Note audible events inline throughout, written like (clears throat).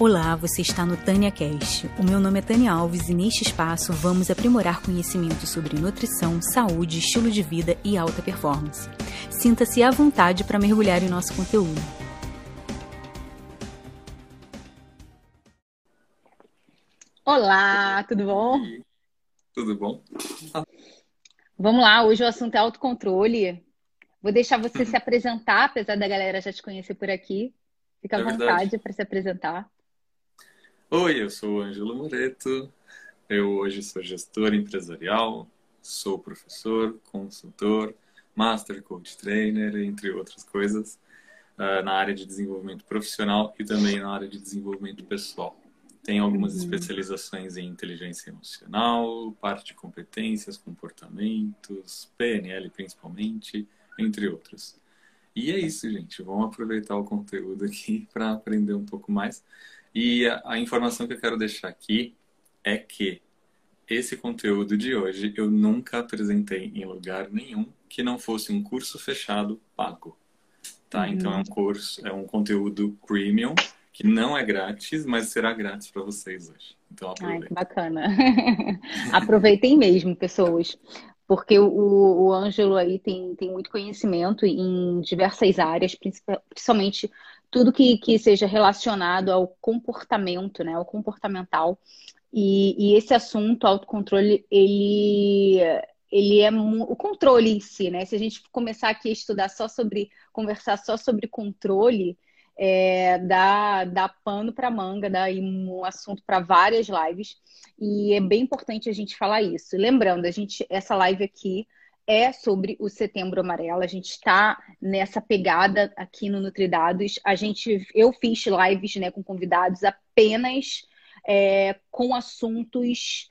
Olá, você está no Tânia Cast. O meu nome é Tânia Alves e neste espaço vamos aprimorar conhecimentos sobre nutrição, saúde, estilo de vida e alta performance. Sinta-se à vontade para mergulhar em nosso conteúdo. Olá, tudo bom? Tudo bom? Vamos lá, hoje o assunto é autocontrole. Vou deixar você se (clears throat) apresentar, apesar da galera já te conhecer por aqui. Fica à É vontade para se apresentar. Oi, eu sou o Ângelo Moreto. Eu hoje sou gestor empresarial, sou professor, consultor, master coach trainer, entre outras coisas, ah, na área de desenvolvimento profissional e também na área de desenvolvimento pessoal. Tenho algumas Uhum. especializações em inteligência emocional, parte de competências, comportamentos, PNL principalmente, entre outros. E é isso, gente. Vamos aproveitar o conteúdo aqui (laughs) para aprender um pouco mais. E a, a informação que eu quero deixar aqui é que esse conteúdo de hoje eu nunca apresentei em lugar nenhum que não fosse um curso fechado pago. Tá? Uhum. Então é um curso, é um conteúdo premium que não é grátis, mas será grátis para vocês hoje. Então Ai, que aproveitem. bacana. (laughs) Aproveitem mesmo, pessoas, porque o, o Ângelo aí tem, tem muito conhecimento em diversas áreas, principal- principalmente tudo que, que seja relacionado ao comportamento, né? Ao comportamental. E, e esse assunto, autocontrole, ele, ele é o controle em si, né? Se a gente começar aqui a estudar só sobre, conversar só sobre controle, é, dá, dá pano para manga, dá um assunto para várias lives. E é bem importante a gente falar isso. Lembrando, a gente, essa live aqui é sobre o Setembro Amarelo. A gente está nessa pegada aqui no Nutridados. A gente, eu fiz lives, né, com convidados apenas é, com assuntos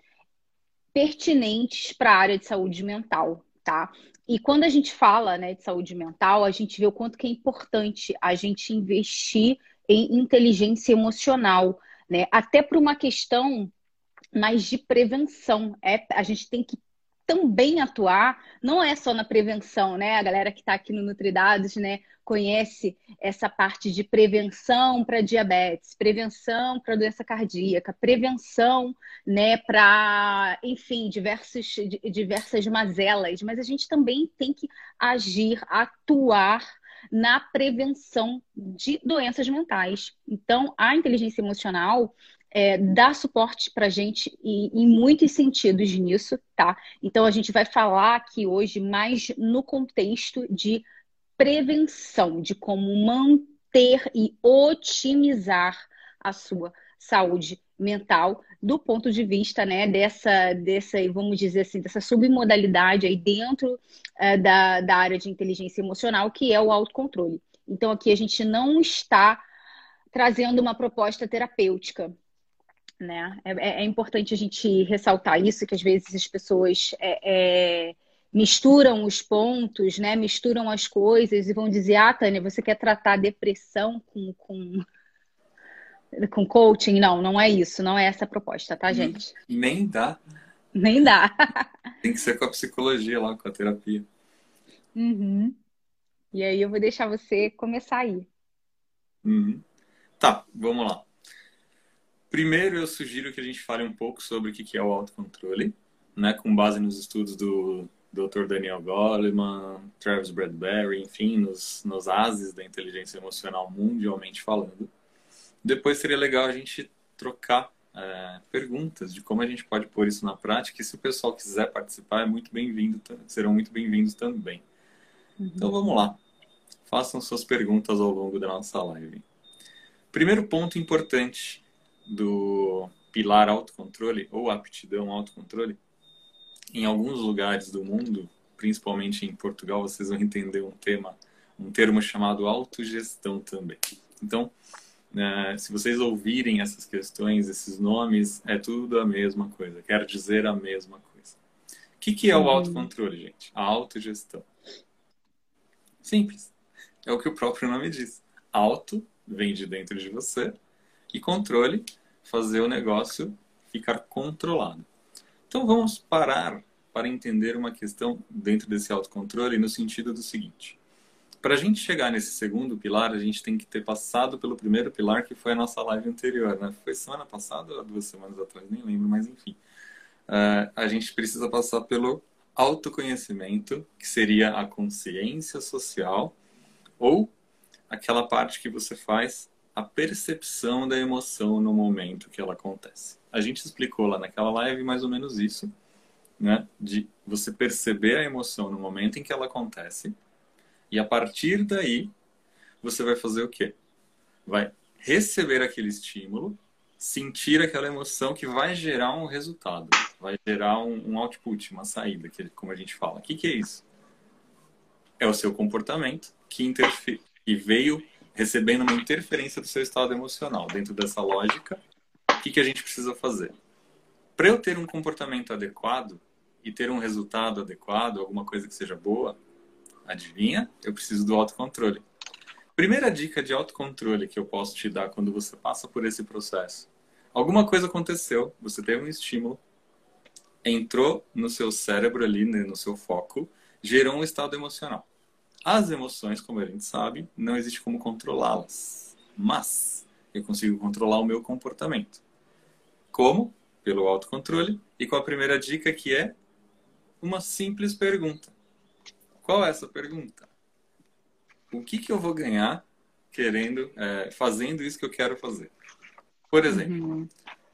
pertinentes para a área de saúde mental, tá? E quando a gente fala, né, de saúde mental, a gente vê o quanto que é importante a gente investir em inteligência emocional, né? Até por uma questão mais de prevenção. É, a gente tem que também atuar, não é só na prevenção, né? A galera que está aqui no Nutridados, né, conhece essa parte de prevenção para diabetes, prevenção para doença cardíaca, prevenção, né, para, enfim, diversos, di- diversas mazelas, mas a gente também tem que agir, atuar na prevenção de doenças mentais. Então, a inteligência emocional é, dá suporte para a gente em muitos sentidos nisso, tá? Então, a gente vai falar aqui hoje mais no contexto de prevenção, de como manter e otimizar a sua saúde mental do ponto de vista, né, dessa, dessa, vamos dizer assim, dessa submodalidade aí dentro eh, da, da área de inteligência emocional, que é o autocontrole. Então, aqui a gente não está trazendo uma proposta terapêutica, né? É, é- é importante a gente ressaltar isso, que às vezes as pessoas é, é, misturam os pontos, né? Misturam as coisas e vão dizer, ah, Tânia, você quer tratar depressão com, com, com coaching? Não, não é isso, não é essa a proposta, tá, gente? Nem dá. Nem dá. (laughs) Tem que ser com a psicologia lá, com a terapia. Uhum. E aí eu vou deixar você começar aí. Uhum. Tá, vamos lá. Primeiro, eu sugiro que a gente fale um pouco sobre o que é o autocontrole, né, com base nos estudos do Dr. Daniel Goleman, Travis Bradbury, enfim, nos, nos ases da inteligência emocional mundialmente falando. Depois seria legal a gente trocar é, perguntas de como a gente pode pôr isso na prática. E se o pessoal quiser participar, é muito bem-vindo, serão muito bem-vindos também. Então vamos lá. Façam suas perguntas ao longo da nossa live. Primeiro ponto importante do pilar autocontrole ou aptidão autocontrole, em alguns lugares do mundo, principalmente em Portugal, vocês vão entender um tema, um termo chamado autogestão também. Então, né, se vocês ouvirem essas questões, esses nomes, é tudo a mesma coisa, quer dizer a mesma coisa. O que, que é o autocontrole, gente? A autogestão. Simples. É o que o próprio nome diz. Auto vem de dentro de você e controle, fazer o negócio ficar controlado. Então vamos parar para entender uma questão dentro desse autocontrole no sentido do seguinte: Para a gente chegar nesse segundo pilar, a gente tem que ter passado pelo primeiro pilar, que foi a nossa live anterior, né? Foi semana passada ou duas semanas atrás, nem lembro, mas enfim. Uh, a gente precisa passar pelo autoconhecimento, que seria a consciência social, ou aquela parte que você faz a percepção da emoção no momento que ela acontece. A gente explicou lá naquela live mais ou menos isso, né? De você perceber a emoção no momento em que ela acontece e a partir daí você vai fazer o quê? Vai receber aquele estímulo, sentir aquela emoção que vai gerar um resultado, vai gerar um, um output, uma saída, que, como a gente fala. O que, que é isso? É o seu comportamento que interfere e veio recebendo uma interferência do seu estado emocional. Dentro dessa lógica, o que, que a gente precisa fazer? Para eu ter um comportamento adequado e ter um resultado adequado, alguma coisa que seja boa, adivinha? Eu preciso do autocontrole. Primeira dica de autocontrole que eu posso te dar quando você passa por esse processo. Alguma coisa aconteceu, você teve um estímulo, entrou no seu cérebro ali, né, no seu foco, gerou um estado emocional. As emoções, como a gente sabe, não existe como controlá-las. Mas eu consigo controlar o meu comportamento. Como? Pelo autocontrole e com a primeira dica que é uma simples pergunta. Qual é essa pergunta? O que, que eu vou ganhar querendo, é, fazendo isso que eu quero fazer? Por exemplo, uhum.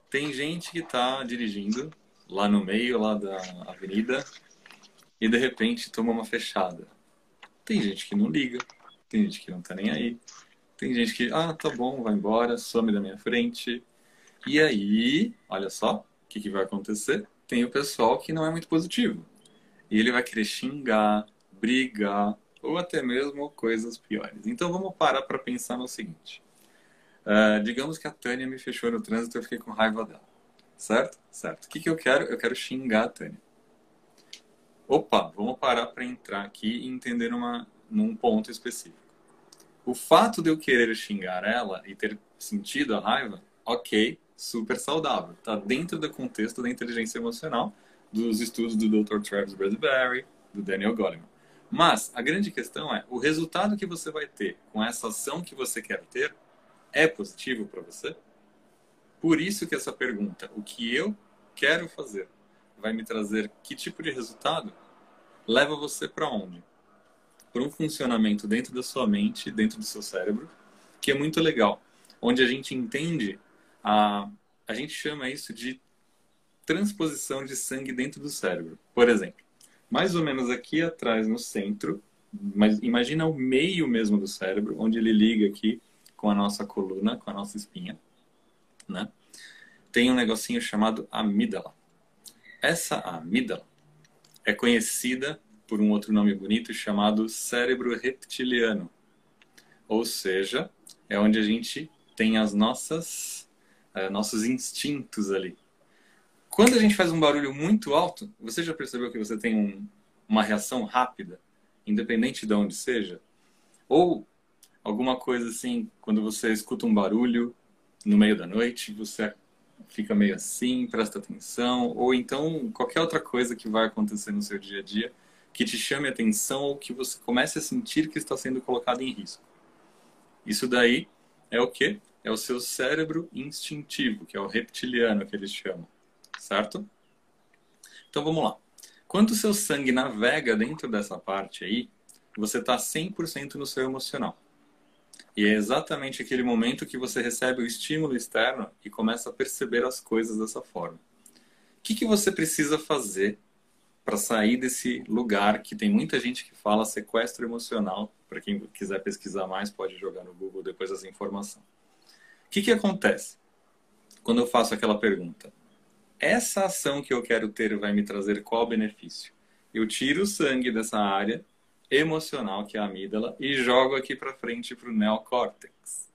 tem gente que está dirigindo lá no meio lá da avenida e de repente toma uma fechada. Tem gente que não liga, tem gente que não tá nem aí. Tem gente que, ah, tá bom, vai embora, some da minha frente. E aí, olha só, o que, que vai acontecer? Tem o pessoal que não é muito positivo. E ele vai querer xingar, brigar, ou até mesmo coisas piores. Então vamos parar para pensar no seguinte. Uh, digamos que a Tânia me fechou no trânsito e eu fiquei com raiva dela. Certo? Certo. O que, que eu quero? Eu quero xingar a Tânia. Opa, vamos parar para entrar aqui e entender uma, num ponto específico. O fato de eu querer xingar ela e ter sentido a raiva, ok, super saudável. Está dentro do contexto da inteligência emocional dos estudos do Dr. Travis Bradbury, do Daniel Goleman. Mas a grande questão é, o resultado que você vai ter com essa ação que você quer ter é positivo para você? Por isso que essa pergunta, o que eu quero fazer, vai me trazer que tipo de resultado, leva você para onde? Para um funcionamento dentro da sua mente, dentro do seu cérebro, que é muito legal, onde a gente entende a a gente chama isso de transposição de sangue dentro do cérebro. Por exemplo, mais ou menos aqui atrás no centro, mas imagina o meio mesmo do cérebro, onde ele liga aqui com a nossa coluna, com a nossa espinha, né? Tem um negocinho chamado amígdala. Essa amígdala é conhecida por um outro nome bonito chamado cérebro reptiliano. Ou seja, é onde a gente tem as nossas é, nossos instintos ali. Quando a gente faz um barulho muito alto, você já percebeu que você tem um, uma reação rápida, independente de onde seja? Ou alguma coisa assim, quando você escuta um barulho no meio da noite, você fica meio assim, presta atenção, ou então qualquer outra coisa que vai acontecer no seu dia a dia que te chame atenção ou que você comece a sentir que está sendo colocado em risco. Isso daí é o que? É o seu cérebro instintivo, que é o reptiliano que eles chamam, certo? Então vamos lá. Quando o seu sangue navega dentro dessa parte aí, você está 100% no seu emocional. E é exatamente aquele momento que você recebe o estímulo externo e começa a perceber as coisas dessa forma. O que, que você precisa fazer para sair desse lugar que tem muita gente que fala sequestro emocional? Para quem quiser pesquisar mais, pode jogar no Google depois essa informação. O que, que acontece quando eu faço aquela pergunta? Essa ação que eu quero ter vai me trazer qual benefício? Eu tiro o sangue dessa área emocional, que é a amígdala, e jogo aqui para frente para o neocórtex.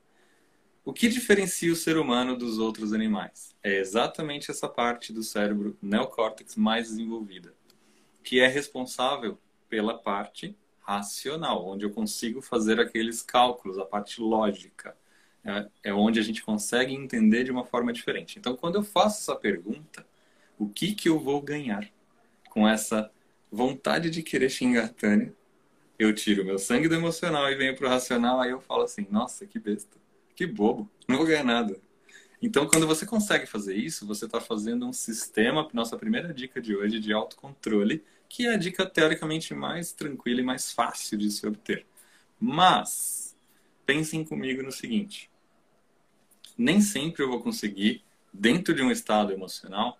O que diferencia o ser humano dos outros animais? É exatamente essa parte do cérebro neocórtex mais desenvolvida, que é responsável pela parte racional, onde eu consigo fazer aqueles cálculos, a parte lógica. É, é onde a gente consegue entender de uma forma diferente. Então, quando eu faço essa pergunta, o que, que eu vou ganhar com essa vontade de querer xingar a Tânia eu tiro meu sangue do emocional e venho pro racional, aí eu falo assim, nossa, que besta, que bobo, não vou ganhar nada. Então, quando você consegue fazer isso, você está fazendo um sistema, nossa primeira dica de hoje, de autocontrole, que é a dica teoricamente mais tranquila e mais fácil de se obter. Mas, pensem comigo no seguinte: nem sempre eu vou conseguir, dentro de um estado emocional,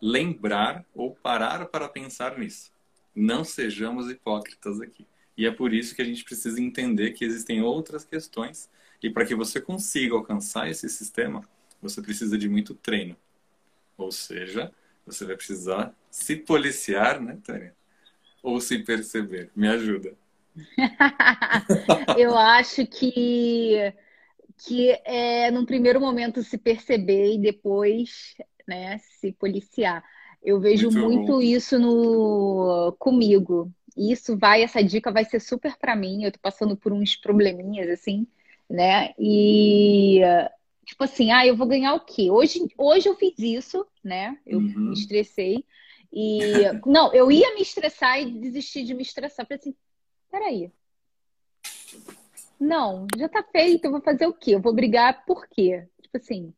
lembrar ou parar para pensar nisso. Não sejamos hipócritas aqui. E é por isso que a gente precisa entender que existem outras questões. E para que você consiga alcançar esse sistema, você precisa de muito treino. Ou seja, você vai precisar se policiar, né, Tânia? Ou se perceber. Me ajuda. (laughs) Eu acho que que é num primeiro momento se perceber e depois, né, se policiar. Eu vejo muito, muito isso no comigo. Isso vai, essa dica vai ser super para mim. Eu tô passando por uns probleminhas assim, né? E tipo assim, ah, eu vou ganhar o quê? Hoje, hoje eu fiz isso, né? Eu uhum. me estressei. E não, eu ia me estressar e desistir de me estressar. Falei assim, peraí. Não, já tá feito, eu vou fazer o quê? Eu vou brigar por quê? Tipo assim.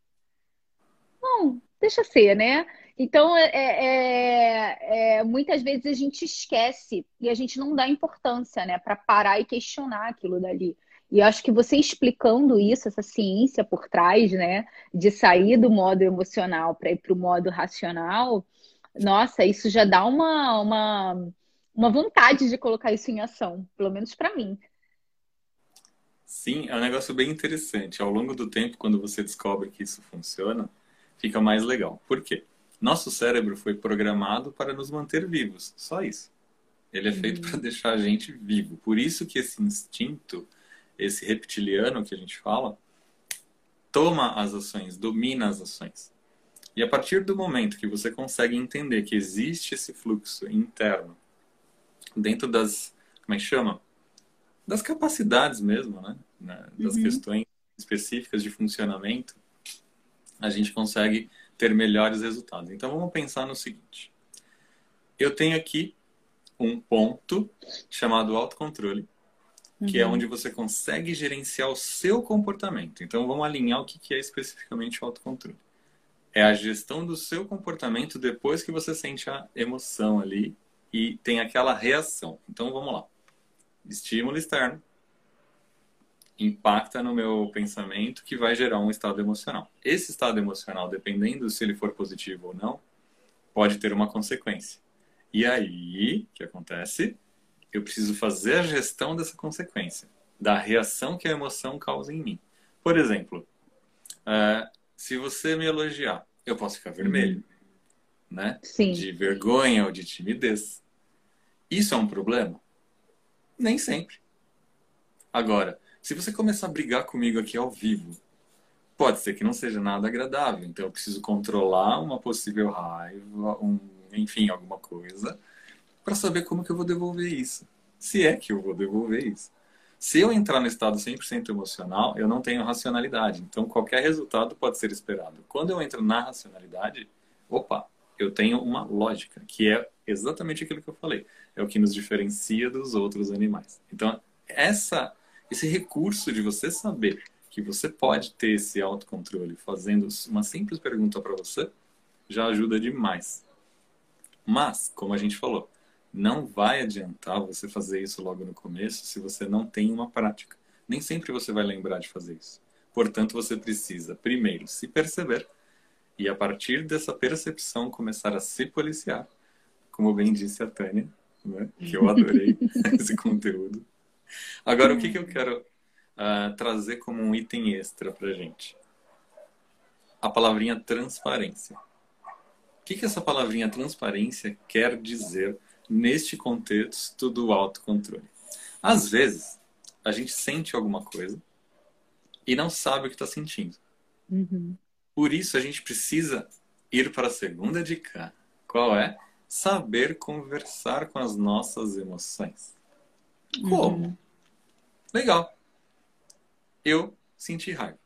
Não, deixa ser, né? Então, é, é, é, muitas vezes a gente esquece e a gente não dá importância, né, para parar e questionar aquilo dali. E acho que você explicando isso, essa ciência por trás, né, de sair do modo emocional para ir para o modo racional, nossa, isso já dá uma, uma, uma vontade de colocar isso em ação, pelo menos para mim. Sim, é um negócio bem interessante. Ao longo do tempo, quando você descobre que isso funciona, fica mais legal. Por quê? Nosso cérebro foi programado para nos manter vivos, só isso. Ele é feito para uhum. deixar a gente vivo. Por isso que esse instinto esse reptiliano que a gente fala, toma as ações, domina as ações. E a partir do momento que você consegue entender que existe esse fluxo interno dentro das, como é que chama? Das capacidades mesmo, né? Das uhum. questões específicas de funcionamento, a gente consegue ter melhores resultados. Então vamos pensar no seguinte. Eu tenho aqui um ponto chamado autocontrole, que é uhum. é onde você consegue gerenciar o seu comportamento. Então, vamos alinhar o que é especificamente o autocontrole. É a gestão do seu comportamento depois que você sente a emoção ali e tem aquela reação. Então, vamos lá. Estímulo externo impacta no meu pensamento que vai gerar um estado emocional. Esse estado emocional, dependendo se ele for positivo ou não, pode ter uma consequência. E aí, o que acontece? eu preciso fazer a gestão dessa consequência, da reação que a emoção causa em mim. Por exemplo, uh, se você me elogiar, eu posso ficar vermelho, uhum. né? Sim. De vergonha ou de timidez. Isso é um problema? Nem sempre. Agora, se você começar a brigar comigo aqui ao vivo, pode ser que não seja nada agradável. Então, eu preciso controlar uma possível raiva, um, enfim, alguma coisa para saber como que eu vou devolver isso. Se é que eu vou devolver isso. Se eu entrar no estado 100% emocional, eu não tenho racionalidade. Então, qualquer resultado pode ser esperado. Quando eu entro na racionalidade, opa, eu tenho uma lógica, que é exatamente aquilo que eu falei. É o que nos diferencia dos outros animais. Então, essa, esse recurso de você saber que você pode ter esse autocontrole fazendo uma simples pergunta para você, já ajuda demais. Mas, como a gente falou, não vai adiantar você fazer isso logo no começo se você não tem uma prática. Nem sempre você vai lembrar de fazer isso. Portanto, você precisa, primeiro, se perceber e, a partir dessa percepção, começar a se policiar. Como bem disse a Tânia, né? que eu adorei (laughs) esse conteúdo. Agora, o que, que eu quero uh, trazer como um item extra para gente? A palavrinha transparência. O que, que essa palavrinha transparência quer dizer neste contexto do autocontrole. Às vezes, a gente sente alguma coisa e não sabe o que está sentindo. Uhum. Por isso, a gente precisa ir para a segunda dica. Qual é? Saber conversar com as nossas emoções. Como? Uhum. Legal. Eu senti raiva.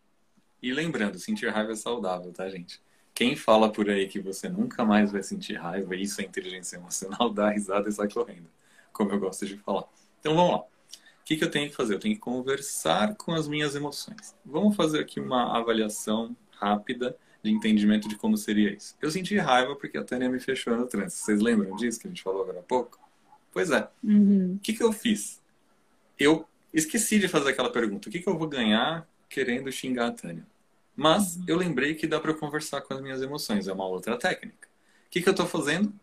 E lembrando, sentir raiva é saudável, tá, gente? Quem fala por aí que você nunca mais vai sentir raiva, isso é inteligência emocional, dá risada e sai correndo, como eu gosto de falar. Então vamos lá. O que, que eu tenho que fazer? Eu tenho que conversar com as minhas emoções. Vamos fazer aqui uma avaliação rápida de entendimento de como seria isso. Eu senti raiva porque a Tânia me fechou no trânsito. Vocês lembram disso que a gente falou agora há pouco? Pois é. Uhum. O que, que eu fiz? Eu esqueci de fazer aquela pergunta. O que, que eu vou ganhar querendo xingar a Tânia? Mas uhum. eu lembrei que dá para conversar com as minhas emoções. É uma outra técnica. O que, que eu estou fazendo?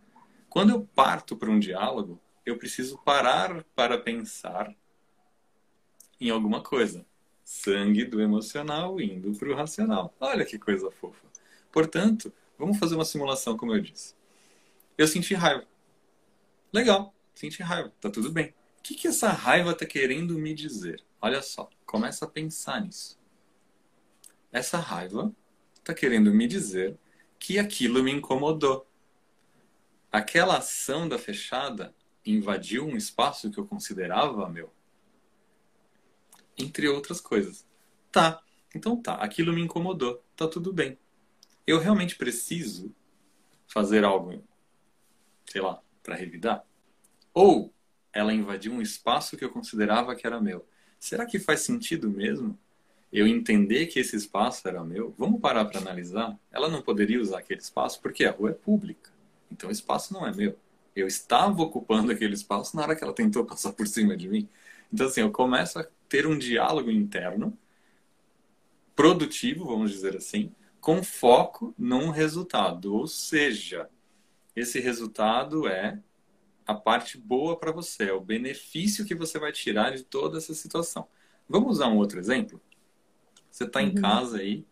Quando eu parto para um diálogo, eu preciso parar para pensar em alguma coisa. Sangue do emocional indo para o racional. Olha que coisa fofa. Portanto, vamos fazer uma simulação, como eu disse. Eu senti raiva. Legal, senti raiva, tá tudo bem. O que, que essa raiva está querendo me dizer? Olha só, começa a pensar nisso. Essa raiva está querendo me dizer que aquilo me incomodou. Aquela ação da fechada invadiu um espaço que eu considerava meu entre outras coisas. Tá, então tá, aquilo me incomodou, tá tudo bem. Eu realmente preciso fazer algo, sei lá, para revidar? Ou ela invadiu um espaço que eu considerava que era meu. Será que faz sentido mesmo eu entender que esse espaço era meu? Vamos parar para analisar? Ela não poderia usar aquele espaço porque a rua é pública. Então o espaço não é meu. Eu estava ocupando aquele espaço na hora que ela tentou passar por cima de mim. Então, assim, eu começo a ter um diálogo interno produtivo, vamos dizer assim, com foco num resultado. Ou seja, esse resultado é a parte boa para você, é o benefício que você vai tirar de toda essa situação. Vamos usar um outro exemplo? Você está em uhum. casa aí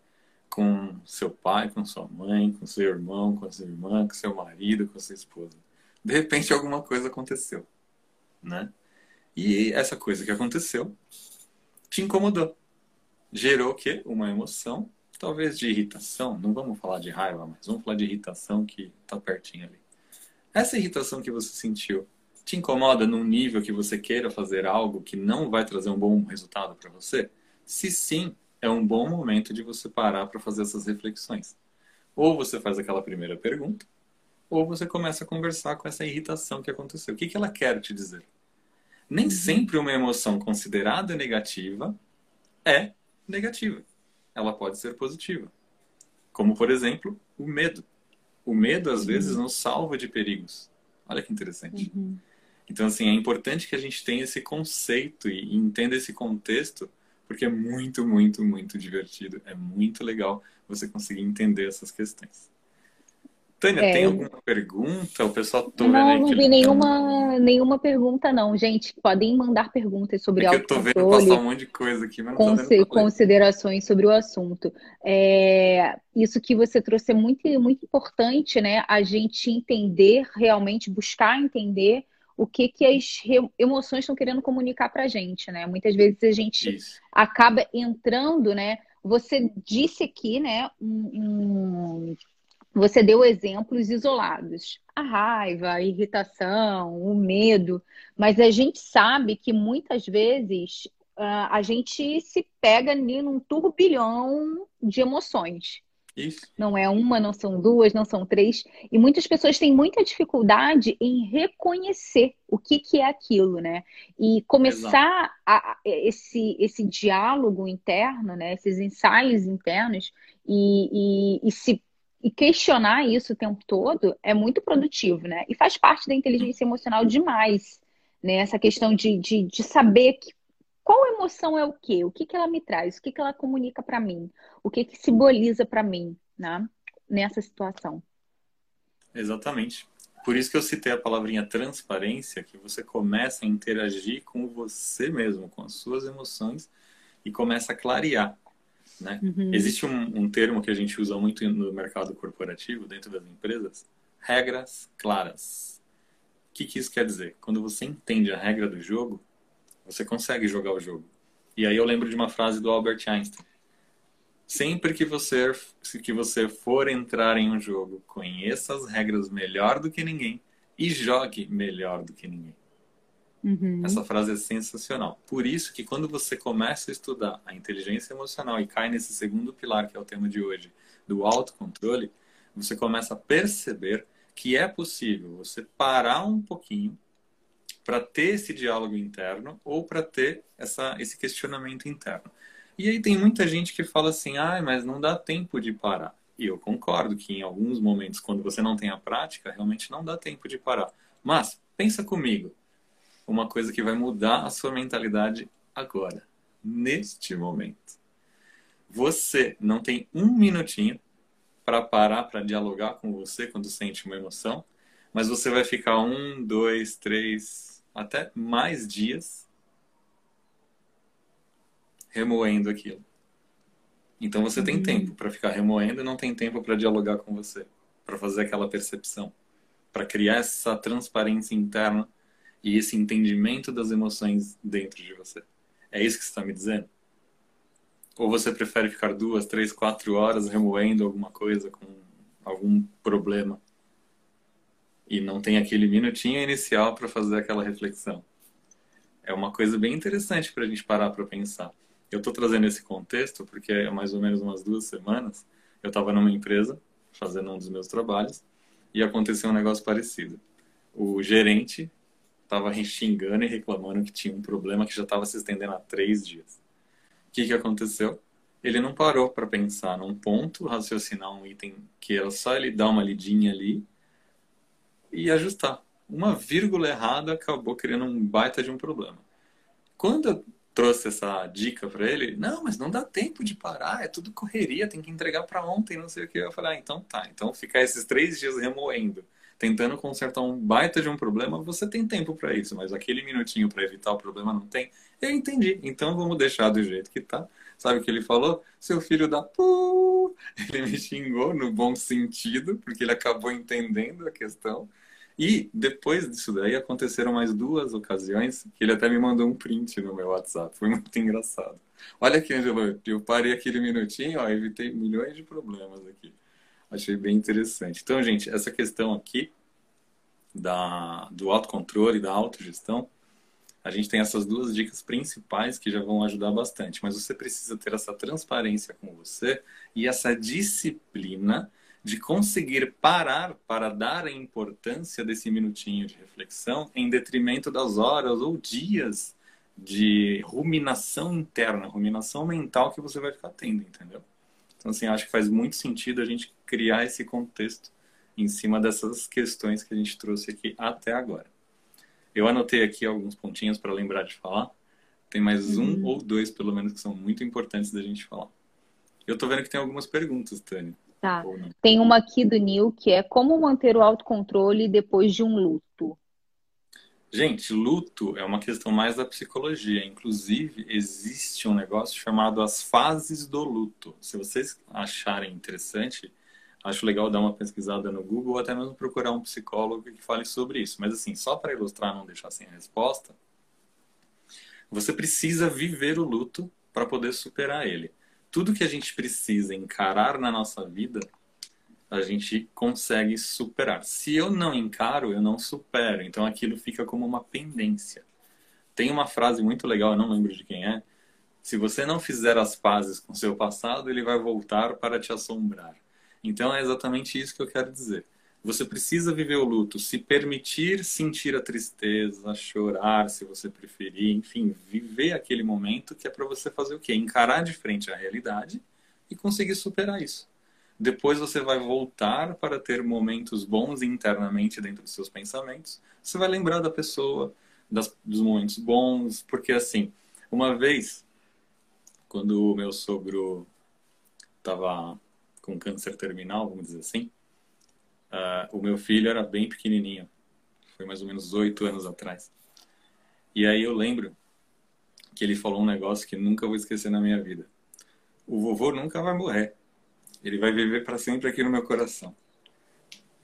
com seu pai, com sua mãe, com seu irmão, com sua irmã, com seu marido, com sua esposa. De repente alguma coisa aconteceu, né? E essa coisa que aconteceu te incomodou. Gerou o quê? Uma emoção, talvez de irritação. Não vamos falar de raiva, mas vamos falar de irritação que está pertinho ali. Essa irritação que você sentiu te incomoda num nível que você queira fazer algo que não vai trazer um bom resultado para você? Se sim, é um bom momento de você parar para fazer essas reflexões. Ou você faz aquela primeira pergunta, ou você começa a conversar com essa irritação que aconteceu. O que, que ela quer te dizer? Nem uhum. sempre uma emoção considerada negativa é negativa. Ela pode ser positiva. Como, por exemplo, o medo. O medo, às uhum. vezes, nos salva de perigos. Olha que interessante. Uhum. Então, assim, é importante que a gente tenha esse conceito e entenda esse contexto, porque é muito, muito, muito divertido. É muito legal você conseguir entender essas questões. Tânia, é, tem alguma pergunta? O pessoal tô Não, não vi nenhuma, nenhuma pergunta, não. Gente, podem mandar perguntas sobre é que eu tô vendo passar um monte de coisa aqui, mas não tô considerações sobre o assunto. É, isso que você trouxe é muito, muito importante, né? A gente entender, realmente buscar entender o que, que as emoções estão querendo comunicar para a gente, né? Muitas vezes a gente isso. acaba entrando, né? Você disse aqui, né, um, um você deu exemplos isolados. A raiva, a irritação, o medo. Mas a gente sabe que muitas vezes uh, a gente se pega ali num turbilhão de emoções. Isso. Não é uma, não são duas, não são três. E muitas pessoas têm muita dificuldade em reconhecer o que, que é aquilo, né? E começar a, esse, esse diálogo interno, né? Esses ensaios internos e, e, e se e questionar isso o tempo todo é muito produtivo, né? E faz parte da inteligência emocional demais, né? Essa questão de, de, de saber que, qual emoção é o quê? O que, que ela me traz? O que, que ela comunica para mim? O que, que simboliza para mim, né? Nessa situação. Exatamente. Por isso que eu citei a palavrinha transparência, que você começa a interagir com você mesmo, com as suas emoções e começa a clarear. Né? Uhum. Existe um, um, termo que a gente usa muito no mercado corporativo, dentro das empresas, regras claras. O que, que isso quer dizer? Quando você entende a regra do jogo, você consegue jogar o jogo. E aí eu lembro de uma frase do Albert Einstein. Sempre que você, que você for entrar em um jogo, conheça as regras melhor do que ninguém e jogue melhor do que ninguém. Uhum. Essa frase é sensacional. Por isso que quando você começa a estudar a inteligência emocional e cai nesse segundo pilar, que é o tema de hoje, do autocontrole, você começa a perceber que é possível você parar um pouquinho para ter esse diálogo interno ou para ter essa, esse questionamento interno. E aí tem muita gente que fala assim, ah, mas não dá tempo de parar. E eu concordo que em alguns momentos, quando você não tem a prática, realmente não dá tempo de parar. Mas pensa comigo, uma coisa que vai mudar a sua mentalidade agora, neste momento. Você não tem um minutinho para parar para dialogar com você quando sente uma emoção, mas você vai ficar um, dois, três, até mais dias remoendo aquilo. Então você tem uhum. tempo para ficar remoendo e não tem tempo para dialogar com você, para fazer aquela percepção, para criar essa transparência interna e esse entendimento das emoções dentro de você. É isso que você está me dizendo? Ou você prefere ficar duas, três, quatro horas remoendo alguma coisa com algum problema e não tem aquele minutinho inicial para fazer aquela reflexão? É uma coisa bem interessante para a gente parar para pensar. Eu estou trazendo esse contexto porque é mais ou menos umas duas semanas eu estava numa empresa fazendo um dos meus trabalhos e aconteceu um negócio parecido. O gerente estava xingando e reclamando que tinha um problema que já estava se estendendo há três dias. O que, que aconteceu? Ele não parou para pensar num ponto, raciocinar um item que era só ele dar uma lidinha ali e ajustar. Uma vírgula errada acabou criando um baita de um problema. Quando eu trouxe essa dica para ele, não, mas não dá tempo de parar, é tudo correria, tem que entregar para ontem, não sei o que. Eu falei, ah, então tá, então ficar esses três dias remoendo, tentando consertar um baita de um problema, você tem tempo para isso, mas aquele minutinho para evitar o problema não tem. Eu entendi, então vamos deixar do jeito que tá. Sabe o que ele falou? Seu filho da pu! (laughs) Ele me xingou no bom sentido, porque ele acabou entendendo a questão. E depois disso daí aconteceram mais duas ocasiões que ele até me mandou um print no meu WhatsApp. Foi muito engraçado. Olha aqui, Angelo, eu parei aquele minutinho, ó, evitei milhões de problemas aqui. Achei bem interessante. Então, gente, essa questão aqui da, do autocontrole, da autogestão, a gente tem essas duas dicas principais que já vão ajudar bastante. Mas você precisa ter essa transparência com você e essa disciplina de conseguir parar para dar a importância desse minutinho de reflexão em detrimento das horas ou dias de ruminação interna, ruminação mental que você vai ficar tendo, entendeu? Então, assim, acho que faz muito sentido a gente criar esse contexto em cima dessas questões que a gente trouxe aqui até agora. Eu anotei aqui alguns pontinhos para lembrar de falar. Tem mais um uhum. ou dois, pelo menos, que são muito importantes da gente falar. Eu tô vendo que tem algumas perguntas, Tânia. Tá. Tem uma aqui do Nil que é como manter o autocontrole depois de um luto. Gente, luto é uma questão mais da psicologia. Inclusive, existe um negócio chamado as fases do luto. Se vocês acharem interessante, acho legal dar uma pesquisada no Google ou até mesmo procurar um psicólogo que fale sobre isso. Mas assim, só para ilustrar, não deixar sem resposta, você precisa viver o luto para poder superar ele tudo que a gente precisa encarar na nossa vida, a gente consegue superar. Se eu não encaro, eu não supero. Então aquilo fica como uma pendência. Tem uma frase muito legal, eu não lembro de quem é. Se você não fizer as pazes com seu passado, ele vai voltar para te assombrar. Então é exatamente isso que eu quero dizer. Você precisa viver o luto, se permitir sentir a tristeza, chorar, se você preferir, enfim, viver aquele momento que é para você fazer o quê? Encarar de frente a realidade e conseguir superar isso. Depois você vai voltar para ter momentos bons internamente dentro dos seus pensamentos. Você vai lembrar da pessoa, das, dos momentos bons, porque assim, uma vez, quando o meu sogro estava com câncer terminal, vamos dizer assim, Uh, o meu filho era bem pequenininho, foi mais ou menos oito anos atrás. E aí eu lembro que ele falou um negócio que nunca vou esquecer na minha vida. O vovô nunca vai morrer. Ele vai viver para sempre aqui no meu coração.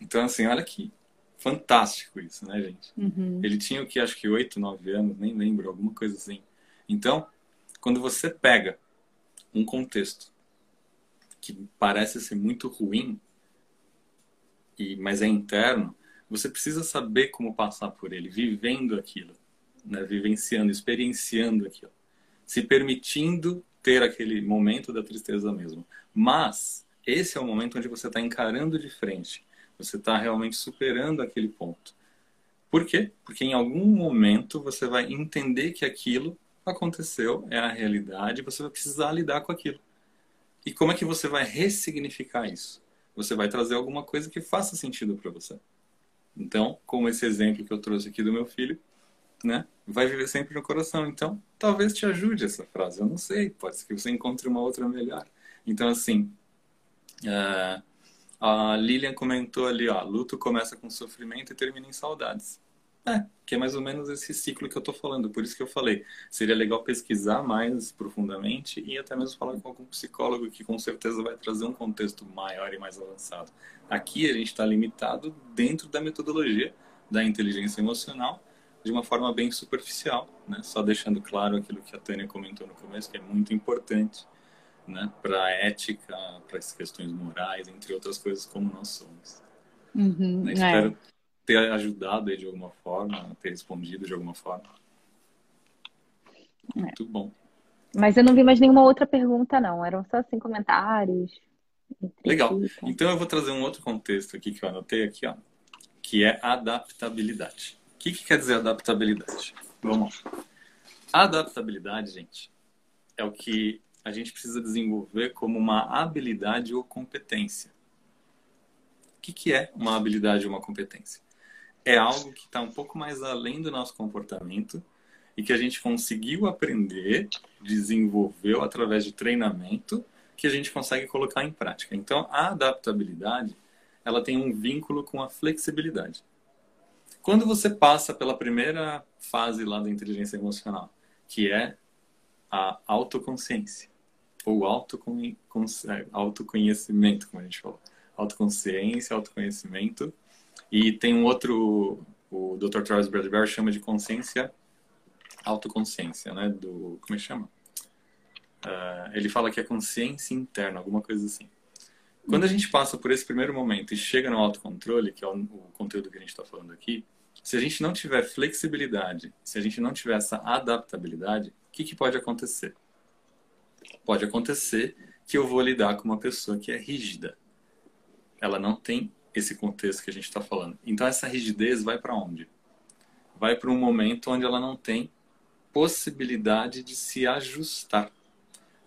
Então, assim, olha que fantástico isso, né, gente? Uhum. Ele tinha o que, acho que oito, nove anos, nem lembro, alguma coisa assim. Então, quando você pega um contexto que parece ser muito ruim, e, mas é interno, você precisa saber como passar por ele, vivendo aquilo, né? vivenciando, experienciando aquilo, se permitindo ter aquele momento da tristeza mesmo. Mas esse é o momento onde você está encarando de frente, você está realmente superando aquele ponto. Por quê? Porque em algum momento você vai entender que aquilo aconteceu, é a realidade, você vai precisar lidar com aquilo. E como é que você vai ressignificar isso? Você vai trazer alguma coisa que faça sentido para você. Então, como esse exemplo que eu trouxe aqui do meu filho, né? Vai viver sempre no coração. Então, talvez te ajude essa frase. Eu não sei. Pode ser que você encontre uma outra melhor. Então, assim, uh, a Lilian comentou ali, ó, luto começa com sofrimento e termina em saudades. É, que é mais ou menos esse ciclo que eu tô falando. Por isso que eu falei, seria legal pesquisar mais profundamente e até mesmo falar com algum psicólogo que com certeza vai trazer um contexto maior e mais avançado. Aqui a gente está limitado dentro da metodologia da inteligência emocional de uma forma bem superficial, né? Só deixando claro aquilo que a Tânia comentou no começo, que é muito importante, né? Para a ética, para as questões morais, entre outras coisas, como nós somos. Uhum, né? Espero ter ajudado aí de alguma forma, ter respondido de alguma forma. É. Muito bom. Mas eu não vi mais nenhuma outra pergunta, não. Eram só assim comentários. Legal. Então eu vou trazer um outro contexto aqui que eu anotei aqui, ó, que é adaptabilidade que, que quer dizer adaptabilidade? Vamos lá. Adaptabilidade, gente, é o que a gente precisa desenvolver como uma habilidade ou competência. O que, que é uma habilidade ou uma competência? É algo que está um pouco mais além do nosso comportamento e que a gente conseguiu aprender, desenvolveu através de treinamento, que a gente consegue colocar em prática. Então, a adaptabilidade, ela tem um vínculo com a flexibilidade. Quando você passa pela primeira fase lá da inteligência emocional, que é a autoconsciência, ou é, autoconhecimento, como a gente falou. Autoconsciência, autoconhecimento. E tem um outro, o Dr. Charles Bradbury chama de consciência, autoconsciência, né? Do, como é que chama? Uh, ele fala que é consciência interna, alguma coisa assim. Quando a gente passa por esse primeiro momento e chega no autocontrole, que é o, o conteúdo que a gente está falando aqui, se a gente não tiver flexibilidade, se a gente não tiver essa adaptabilidade, o que, que pode acontecer? Pode acontecer que eu vou lidar com uma pessoa que é rígida. Ela não tem esse contexto que a gente está falando. Então essa rigidez vai para onde? Vai para um momento onde ela não tem possibilidade de se ajustar.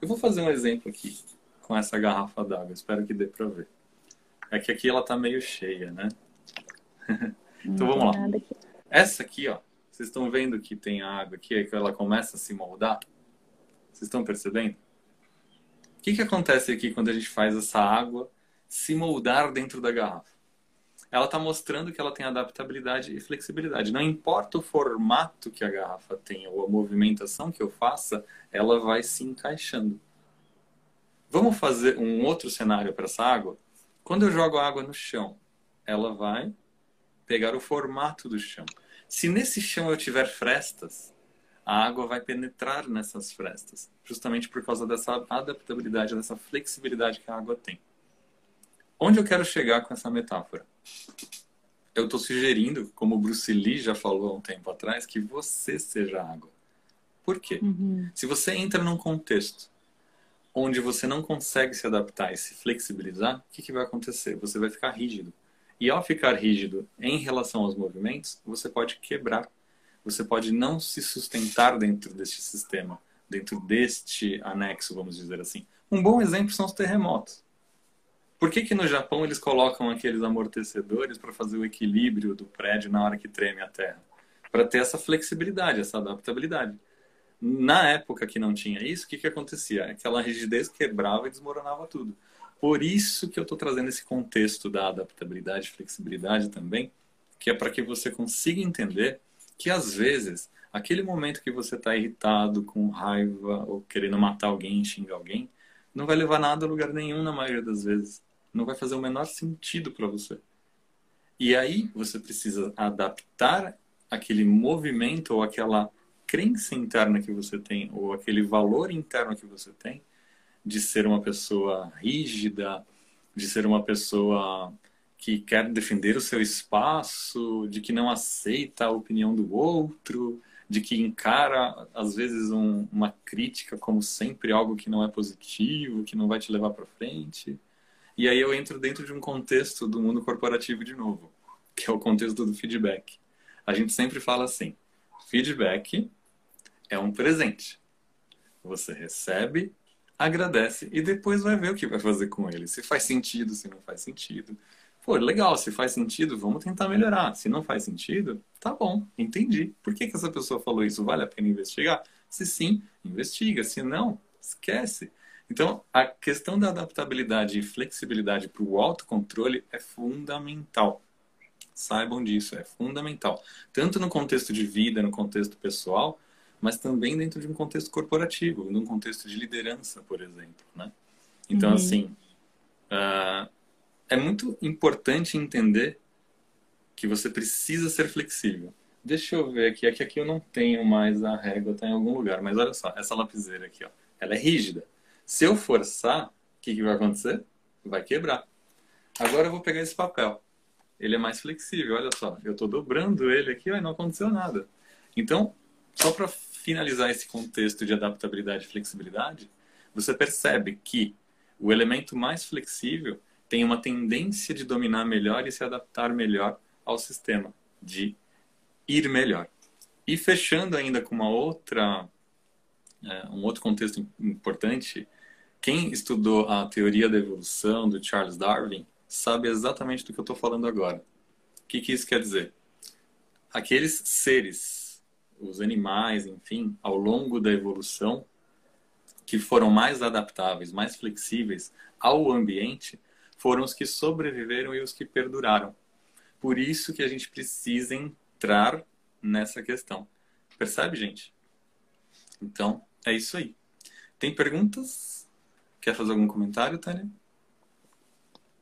Eu vou fazer um exemplo aqui com essa garrafa d'água. Espero que dê para ver. É que aqui ela está meio cheia, né? (laughs) Então vamos lá. Essa aqui, ó, vocês estão vendo que tem água aqui, que ela começa a se moldar? Vocês estão percebendo? O que, que acontece aqui quando a gente faz essa água se moldar dentro da garrafa? Ela está mostrando que ela tem adaptabilidade e flexibilidade. Não importa o formato que a garrafa tenha ou a movimentação que eu faça, ela vai se encaixando. Vamos fazer um outro cenário para essa água? Quando eu jogo a água no chão, ela vai pegar o formato do chão. Se nesse chão eu tiver frestas, a água vai penetrar nessas frestas, justamente por causa dessa adaptabilidade, dessa flexibilidade que a água tem. Onde eu quero chegar com essa metáfora? Eu estou sugerindo, como o Bruce Lee já falou há um tempo atrás, que você seja água. Por quê? Uhum. Se você entra num contexto onde você não consegue se adaptar e se flexibilizar, o que, que vai acontecer? Você vai ficar rígido. E ao ficar rígido em relação aos movimentos, você pode quebrar. Você pode não se sustentar dentro deste sistema, dentro deste anexo, vamos dizer assim. Um bom exemplo são os terremotos. Por que, que no Japão eles colocam aqueles amortecedores para fazer o equilíbrio do prédio na hora que treme a terra? Para ter essa flexibilidade, essa adaptabilidade. Na época que não tinha isso, o que, que acontecia? Aquela rigidez quebrava e desmoronava tudo. Por isso que eu estou trazendo esse contexto da adaptabilidade e flexibilidade também, que é para que você consiga entender que às vezes aquele momento que você está irritado, com raiva ou querendo matar alguém, xingar alguém, não vai levar nada a lugar nenhum na maioria das vezes. Não vai fazer o menor sentido para você. E aí você precisa adaptar aquele movimento ou aquela crença interna que você tem ou aquele valor interno que você tem de ser uma pessoa rígida, de ser uma pessoa que quer defender o seu espaço, de que não aceita a opinião do outro, de que encara às vezes um, uma crítica como sempre algo que não é positivo, que não vai te levar para frente. E aí eu entro dentro de um contexto do mundo corporativo de novo, que é o contexto do feedback. A gente sempre fala assim: feedback é um presente. Você recebe, agradece e depois vai ver o que vai fazer com ele. Se faz sentido, se não faz sentido. Pô, legal, se faz sentido, vamos tentar melhorar. Se não faz sentido, tá bom, entendi. Por que, que essa pessoa falou isso? Vale a pena investigar? Se sim, investiga. Se não, esquece. Então, a questão da adaptabilidade e flexibilidade para o autocontrole é fundamental. Saibam disso, é fundamental. Tanto no contexto de vida, no contexto pessoal, mas também dentro de um contexto corporativo, num contexto de liderança, por exemplo. Né? Então, uhum. assim, uh, é muito importante entender que você precisa ser flexível. Deixa eu ver aqui, aqui, aqui eu não tenho mais a régua, está em algum lugar, mas olha só, essa lapiseira aqui, ó, ela é rígida. Se eu forçar, o que, que vai acontecer? Vai quebrar. Agora eu vou pegar esse papel. Ele é mais flexível, olha só. Eu estou dobrando ele aqui e não aconteceu nada. Então, só para finalizar esse contexto de adaptabilidade e flexibilidade, você percebe que o elemento mais flexível tem uma tendência de dominar melhor e se adaptar melhor ao sistema, de ir melhor. E fechando ainda com uma outra, é, um outro contexto importante, quem estudou a teoria da evolução do Charles Darwin sabe exatamente do que eu estou falando agora. O que, que isso quer dizer? Aqueles seres, os animais, enfim, ao longo da evolução, que foram mais adaptáveis, mais flexíveis ao ambiente, foram os que sobreviveram e os que perduraram. Por isso que a gente precisa entrar nessa questão. Percebe, gente? Então, é isso aí. Tem perguntas? Quer fazer algum comentário, Tânia?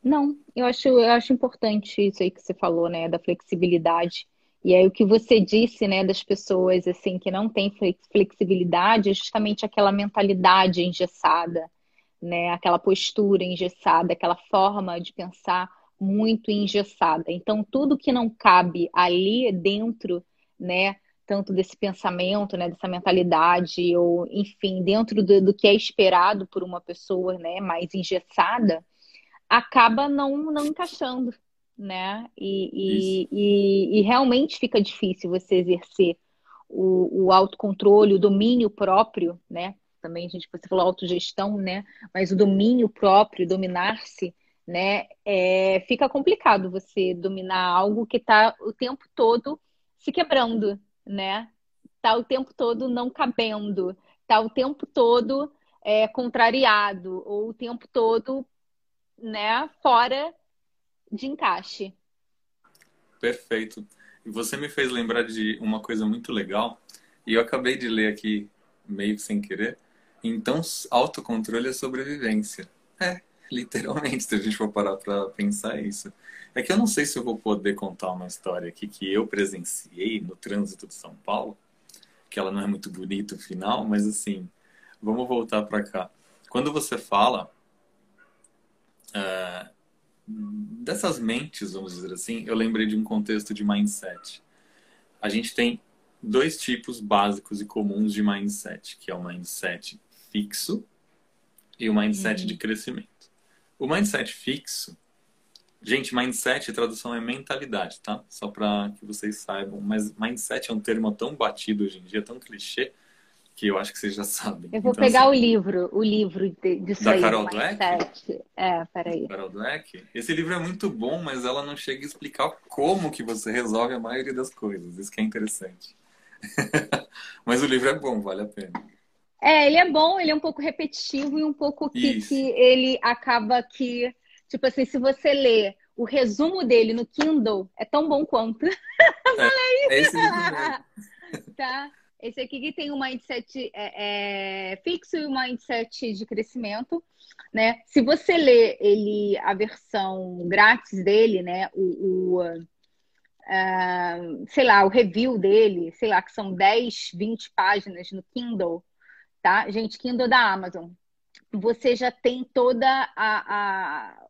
Não, eu acho, eu acho importante isso aí que você falou, né, da flexibilidade. E aí o que você disse, né, das pessoas assim que não têm flexibilidade é justamente aquela mentalidade engessada, né, aquela postura engessada, aquela forma de pensar muito engessada. Então tudo que não cabe ali dentro né? Tanto desse pensamento, né? Dessa mentalidade, ou enfim, dentro do, do que é esperado por uma pessoa, né? Mais engessada, acaba não, não encaixando, né? E, e, e, e, realmente fica difícil você exercer o, o autocontrole, o domínio próprio, né? Também gente você falou autogestão, né? Mas o domínio próprio, dominar-se, né? É, fica complicado você dominar algo que está o tempo todo se quebrando, né? Tá o tempo todo não cabendo, tá o tempo todo é, contrariado, ou o tempo todo, né, fora de encaixe. Perfeito. Você me fez lembrar de uma coisa muito legal, e eu acabei de ler aqui meio sem querer. Então, autocontrole é sobrevivência. É, literalmente, se a gente for parar para pensar isso. É que eu não sei se eu vou poder contar uma história aqui que eu presenciei no trânsito de São Paulo, que ela não é muito bonita o final, mas assim, vamos voltar para cá. Quando você fala uh, dessas mentes, vamos dizer assim, eu lembrei de um contexto de mindset. A gente tem dois tipos básicos e comuns de mindset, que é o mindset fixo e o mindset uhum. de crescimento. O mindset fixo Gente, mindset, tradução é mentalidade, tá? Só para que vocês saibam. Mas mindset é um termo tão batido hoje em dia, tão clichê, que eu acho que vocês já sabem. Eu vou então, pegar assim, o livro, o livro disso da aí. Carol Dweck? É, peraí. Carol Dweck? Esse livro é muito bom, mas ela não chega a explicar como que você resolve a maioria das coisas. Isso que é interessante. (laughs) mas o livro é bom, vale a pena. É, ele é bom, ele é um pouco repetitivo e um pouco que, que ele acaba que Tipo assim, se você lê o resumo dele no Kindle, é tão bom quanto. (laughs) É, é esse livro (laughs) tá? Esse aqui que tem um mindset é, é, fixo e um mindset de crescimento, né? Se você lê ele, a versão grátis dele, né? O, o uh, sei lá, o review dele, sei lá, que são 10, 20 páginas no Kindle, tá? Gente, Kindle da Amazon. Você já tem toda a, a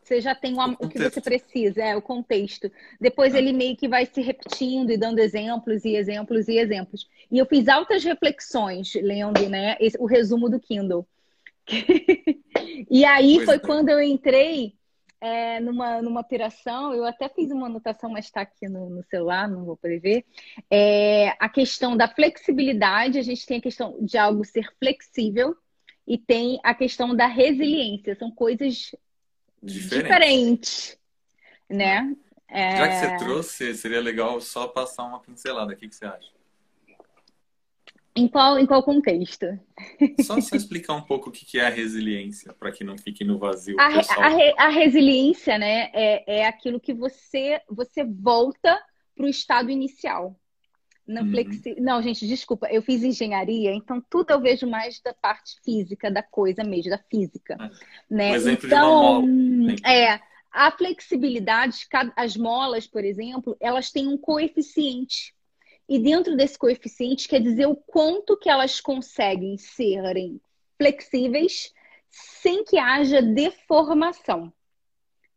você já tem o, o, que você precisa, é o contexto. Depois ah. ele meio que vai se repetindo e dando exemplos e exemplos e exemplos. E eu fiz altas reflexões lendo, né, esse, o resumo do Kindle. (laughs) e aí pois foi é. quando eu entrei é, numa, numa operação, eu até fiz uma anotação, mas está aqui no, no, celular, não vou poder ver. É, a questão da flexibilidade, a gente tem a questão de algo ser flexível e tem a questão da resiliência. São coisas Diferente. diferentes, né? É... Já que você trouxe, seria legal só passar uma pincelada. O que, que você acha? Em qual, em qual contexto? Só, só explicar um pouco o que é a resiliência, para que não fique no vazio. A, a, a, resiliência, né, é, é aquilo que você, você volta para o estado inicial. Não, uhum. flexi... não, gente, desculpa, eu fiz engenharia, então tudo eu vejo mais da parte física da coisa mesmo, da física. É. Né? Um exemplo então, de uma mola. Né? É, a flexibilidade, as molas, por exemplo, elas têm um coeficiente e dentro desse coeficiente quer dizer o quanto que elas conseguem serem flexíveis sem que haja deformação.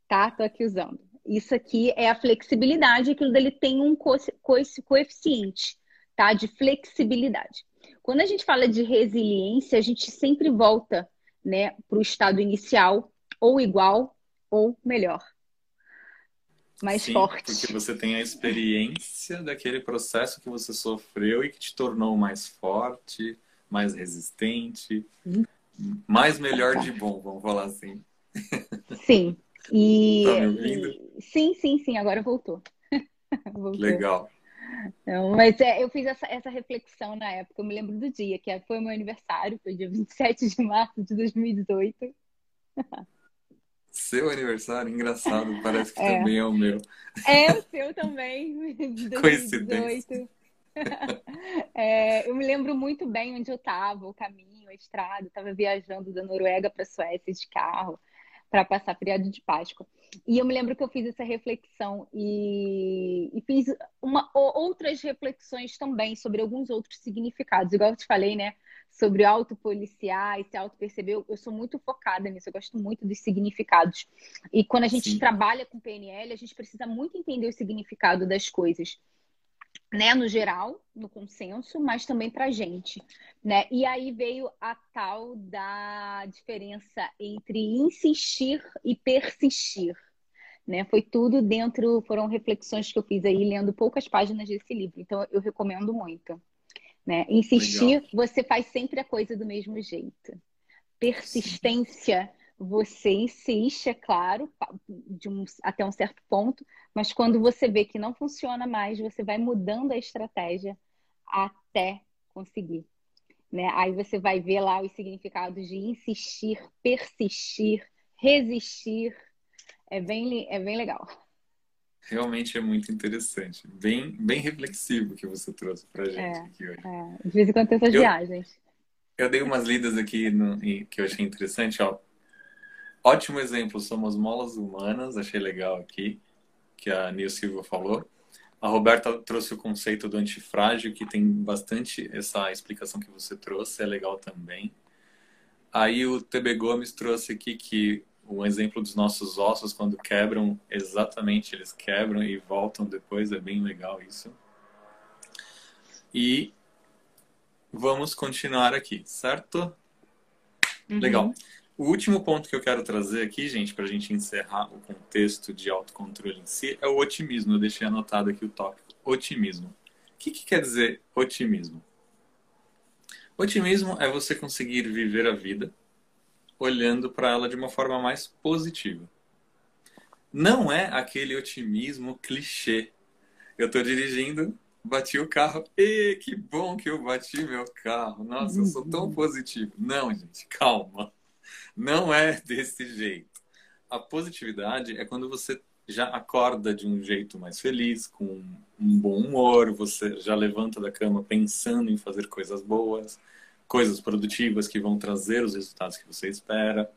Tá? Tô aqui usando. Isso aqui é a flexibilidade, aquilo dele tem um co co coeficiente, tá? De flexibilidade. Quando a gente fala de resiliência, a gente sempre volta, né, para o estado inicial, ou igual, ou melhor mais Sim, forte. Porque você tem a experiência daquele processo que você sofreu e que te tornou mais forte, mais resistente, hum. mais melhor de bom, vamos falar assim. Sim. E, (laughs) tá me ouvindo? Sim, sim, sim, agora voltou. (laughs) voltou. Legal. Não, mas é, eu fiz essa, essa reflexão na época, eu me lembro do dia, que foi meu aniversário, foi dia 27 de março de 2018. (laughs) Seu aniversário? Engraçado, parece que é. também é o meu. É o seu também, de (laughs) 2018. (laughs) é, eu me lembro muito bem onde eu estava, o caminho, a estrada. Estava viajando da Noruega para a Suécia de carro para passar feriado de Páscoa. E eu me lembro que eu fiz essa reflexão e, e fiz uma, outras reflexões também sobre alguns outros significados. Igual eu te falei, né? Sobre autopoliciar e se auto-perceber, eu sou muito focada nisso, eu gosto muito dos significados. E quando a gente Sim. trabalha com PNL, a gente precisa muito entender o significado das coisas né, no geral, no consenso, mas também para a gente, né? E aí veio a tal da diferença entre insistir e persistir, né? Foi tudo dentro, foram reflexões que eu fiz aí lendo poucas páginas desse livro, então eu recomendo muito, né? Insistir, Legal. você faz sempre a coisa do mesmo jeito. Persistência, você insiste, é claro, um, até um certo ponto, mas quando você vê que não funciona mais, você vai mudando a estratégia até conseguir. Né? Aí você vai ver lá os significados de insistir, persistir, resistir. É bem, é bem legal. Realmente é muito interessante. Bem, bem reflexivo que você trouxe para gente é, aqui hoje. É. De vez em quando tem essas eu, viagens. Eu dei umas lidas aqui no, que eu achei interessante. Ó. Ótimo exemplo, somos molas humanas, achei legal aqui que a Nil Silva falou. A Roberta trouxe o conceito do antifrágil, que tem bastante essa explicação que você trouxe, é legal também. Aí o TB Gomes trouxe aqui que um exemplo dos nossos ossos, quando quebram, exatamente eles quebram e voltam depois, é bem legal isso. E vamos continuar aqui, certo? Uhum. Legal. O último ponto que eu quero trazer aqui, gente, para a gente encerrar o contexto de autocontrole em si, é o otimismo. Eu deixei anotado aqui o tópico: otimismo. O que, que quer dizer otimismo? Otimismo é você conseguir viver a vida olhando para ela de uma forma mais positiva. Não é aquele otimismo clichê. Eu estou dirigindo, bati o carro, e que bom que eu bati meu carro. Nossa, eu sou tão uhum. positivo. Não, gente, calma. Não é desse jeito. A positividade é quando você já acorda de um jeito mais feliz, com um bom humor, você já levanta da cama pensando em fazer coisas boas, coisas produtivas que vão trazer os resultados que você espera.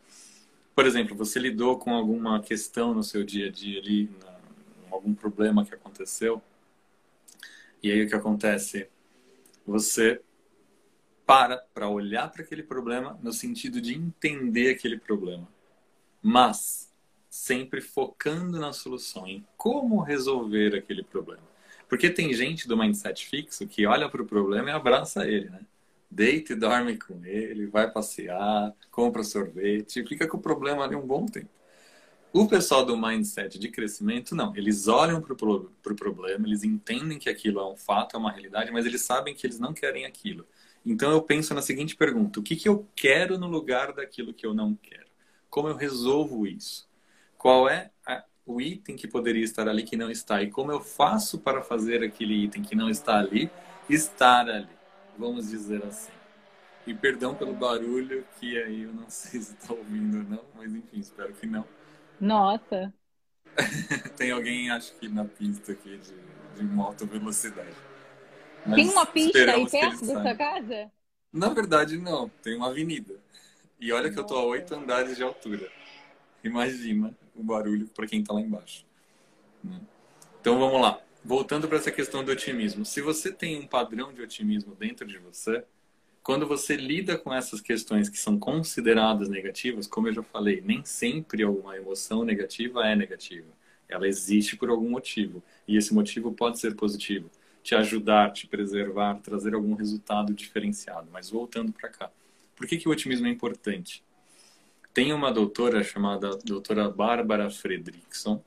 Por exemplo, você lidou com alguma questão no seu dia a dia ali, algum problema que aconteceu, e aí o que acontece? Você para para olhar para aquele problema no sentido de entender aquele problema, mas sempre focando na solução, em como resolver aquele problema. Porque tem gente do mindset fixo que olha para o problema e abraça ele, né? Deita e dorme com ele, vai passear, compra sorvete, fica com o problema ali um bom tempo. O pessoal do mindset de crescimento, não. Eles olham para o pro problema, eles entendem que aquilo é um fato, é uma realidade, mas eles sabem que eles não querem aquilo. Então eu penso na seguinte pergunta: o que, que eu quero no lugar daquilo que eu não quero? Como eu resolvo isso? Qual é a, o item que poderia estar ali que não está? E como eu faço para fazer aquele item que não está ali estar ali? Vamos dizer assim. E perdão pelo barulho, que aí eu não (laughs) sei se está ouvindo ou não, mas enfim, espero que não. Nossa! (laughs) Tem alguém, acho que na pista aqui de, de uma alta velocidade. Mas tem uma pista aí perto da sua casa? Na verdade, não. Tem uma avenida. E olha que Nossa. eu tô a oito andares de altura. Imagina o barulho para quem está lá embaixo. Né? Então vamos lá. Voltando para essa questão do otimismo. Se você tem um padrão de otimismo dentro de você, quando você lida com essas questões que são consideradas negativas, como eu já falei, nem sempre uma emoção negativa é negativa. Ela existe por algum motivo. E esse motivo pode ser positivo. Te ajudar, te preservar, trazer algum resultado diferenciado. Mas voltando para cá. Por que, que o otimismo é importante? Tem uma doutora chamada doutora Bárbara Fredrickson,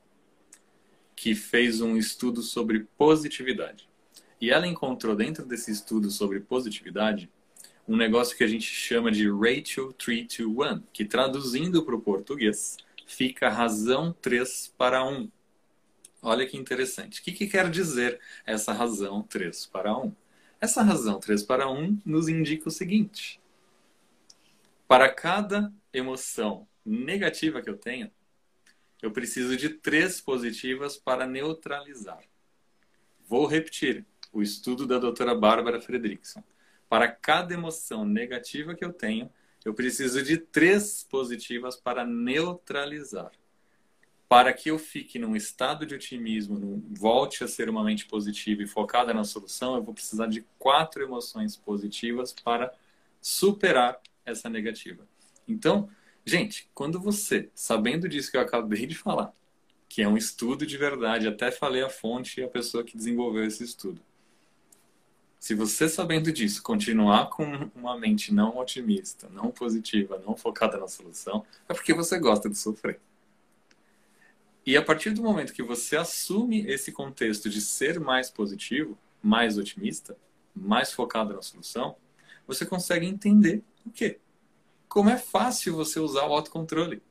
que fez um estudo sobre positividade. E ela encontrou dentro desse estudo sobre positividade um negócio que a gente chama de Ratio 3 to 1, que traduzindo para o português fica razão 3 para 1. Olha que interessante. O que, que quer dizer essa razão 3 para 1? Essa razão 3 para 1 nos indica o seguinte: para cada emoção negativa que eu tenho, eu preciso de três positivas para neutralizar. Vou repetir o estudo da doutora Bárbara Fredrickson. Para cada emoção negativa que eu tenho, eu preciso de três positivas para neutralizar. Para que eu fique num estado de otimismo, volte a ser uma mente positiva e focada na solução, eu vou precisar de quatro emoções positivas para superar essa negativa. Então, gente, quando você, sabendo disso que eu acabei de falar, que é um estudo de verdade, até falei a fonte e a pessoa que desenvolveu esse estudo se você sabendo disso continuar com uma mente não otimista, não positiva, não focada na solução, é porque você gosta de sofrer. E a partir do momento que você assume esse contexto de ser mais positivo, mais otimista, mais focado na solução, você consegue entender o quê? Como é fácil você usar o autocontrole.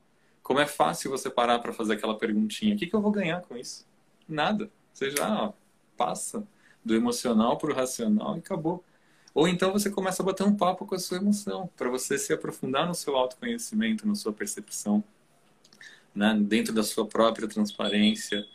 Como é fácil você parar para fazer aquela perguntinha: o que, que eu vou ganhar com isso? Nada. Você já ó, passa do emocional para o racional e acabou. Ou então você começa a bater um papo com a sua emoção, para você se aprofundar no seu autoconhecimento, na sua percepção, né? dentro da sua própria transparência,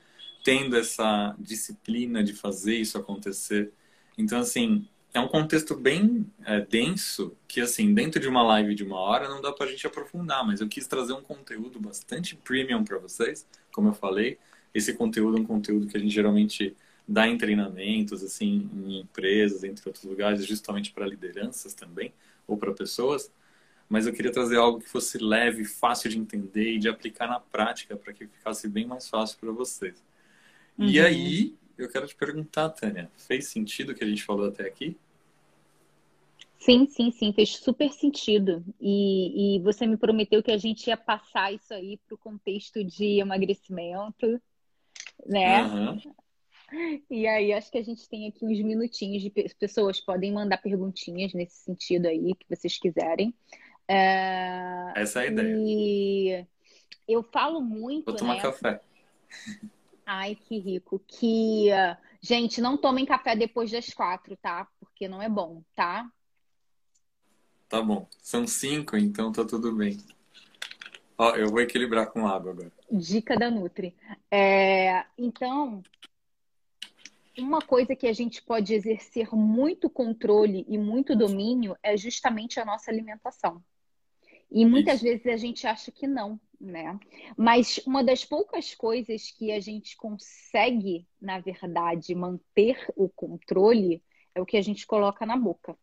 tendo essa disciplina de fazer isso acontecer. Então, assim, é um contexto bem é, denso, que, assim, dentro de uma live de uma hora não dá para a gente aprofundar, mas eu quis trazer um conteúdo bastante premium para vocês, como eu falei. Esse conteúdo é um conteúdo que a gente geralmente dá em treinamentos, assim, em empresas, entre outros lugares, justamente para lideranças também, ou para pessoas. Mas eu queria trazer algo que fosse leve, fácil de entender e de aplicar na prática, para que ficasse bem mais fácil para vocês. Uhum. E aí, eu quero te perguntar, Tânia, fez sentido o que a gente falou até aqui? Sim, sim, sim, fez super sentido. E, e você me prometeu que a gente ia passar isso aí para o contexto de emagrecimento, né? Uhum. E aí, acho que a gente tem aqui uns minutinhos de pessoas podem mandar perguntinhas nesse sentido aí, que vocês quiserem. É... Essa é a ideia. E eu falo muito. Vou tomar né? café. Ai, que rico. Que, gente, não tomem café depois das quatro, tá? Porque não é bom, tá? Tá bom. São cinco, então tá tudo bem. Ó, eu vou equilibrar com água agora. Dica da Nutri. É, então, uma coisa que a gente pode exercer muito controle e muito domínio é justamente a nossa alimentação. E muitas Isso. vezes a gente acha que não, né? Mas uma das poucas coisas que a gente consegue, na verdade, manter o controle é o que a gente coloca na boca.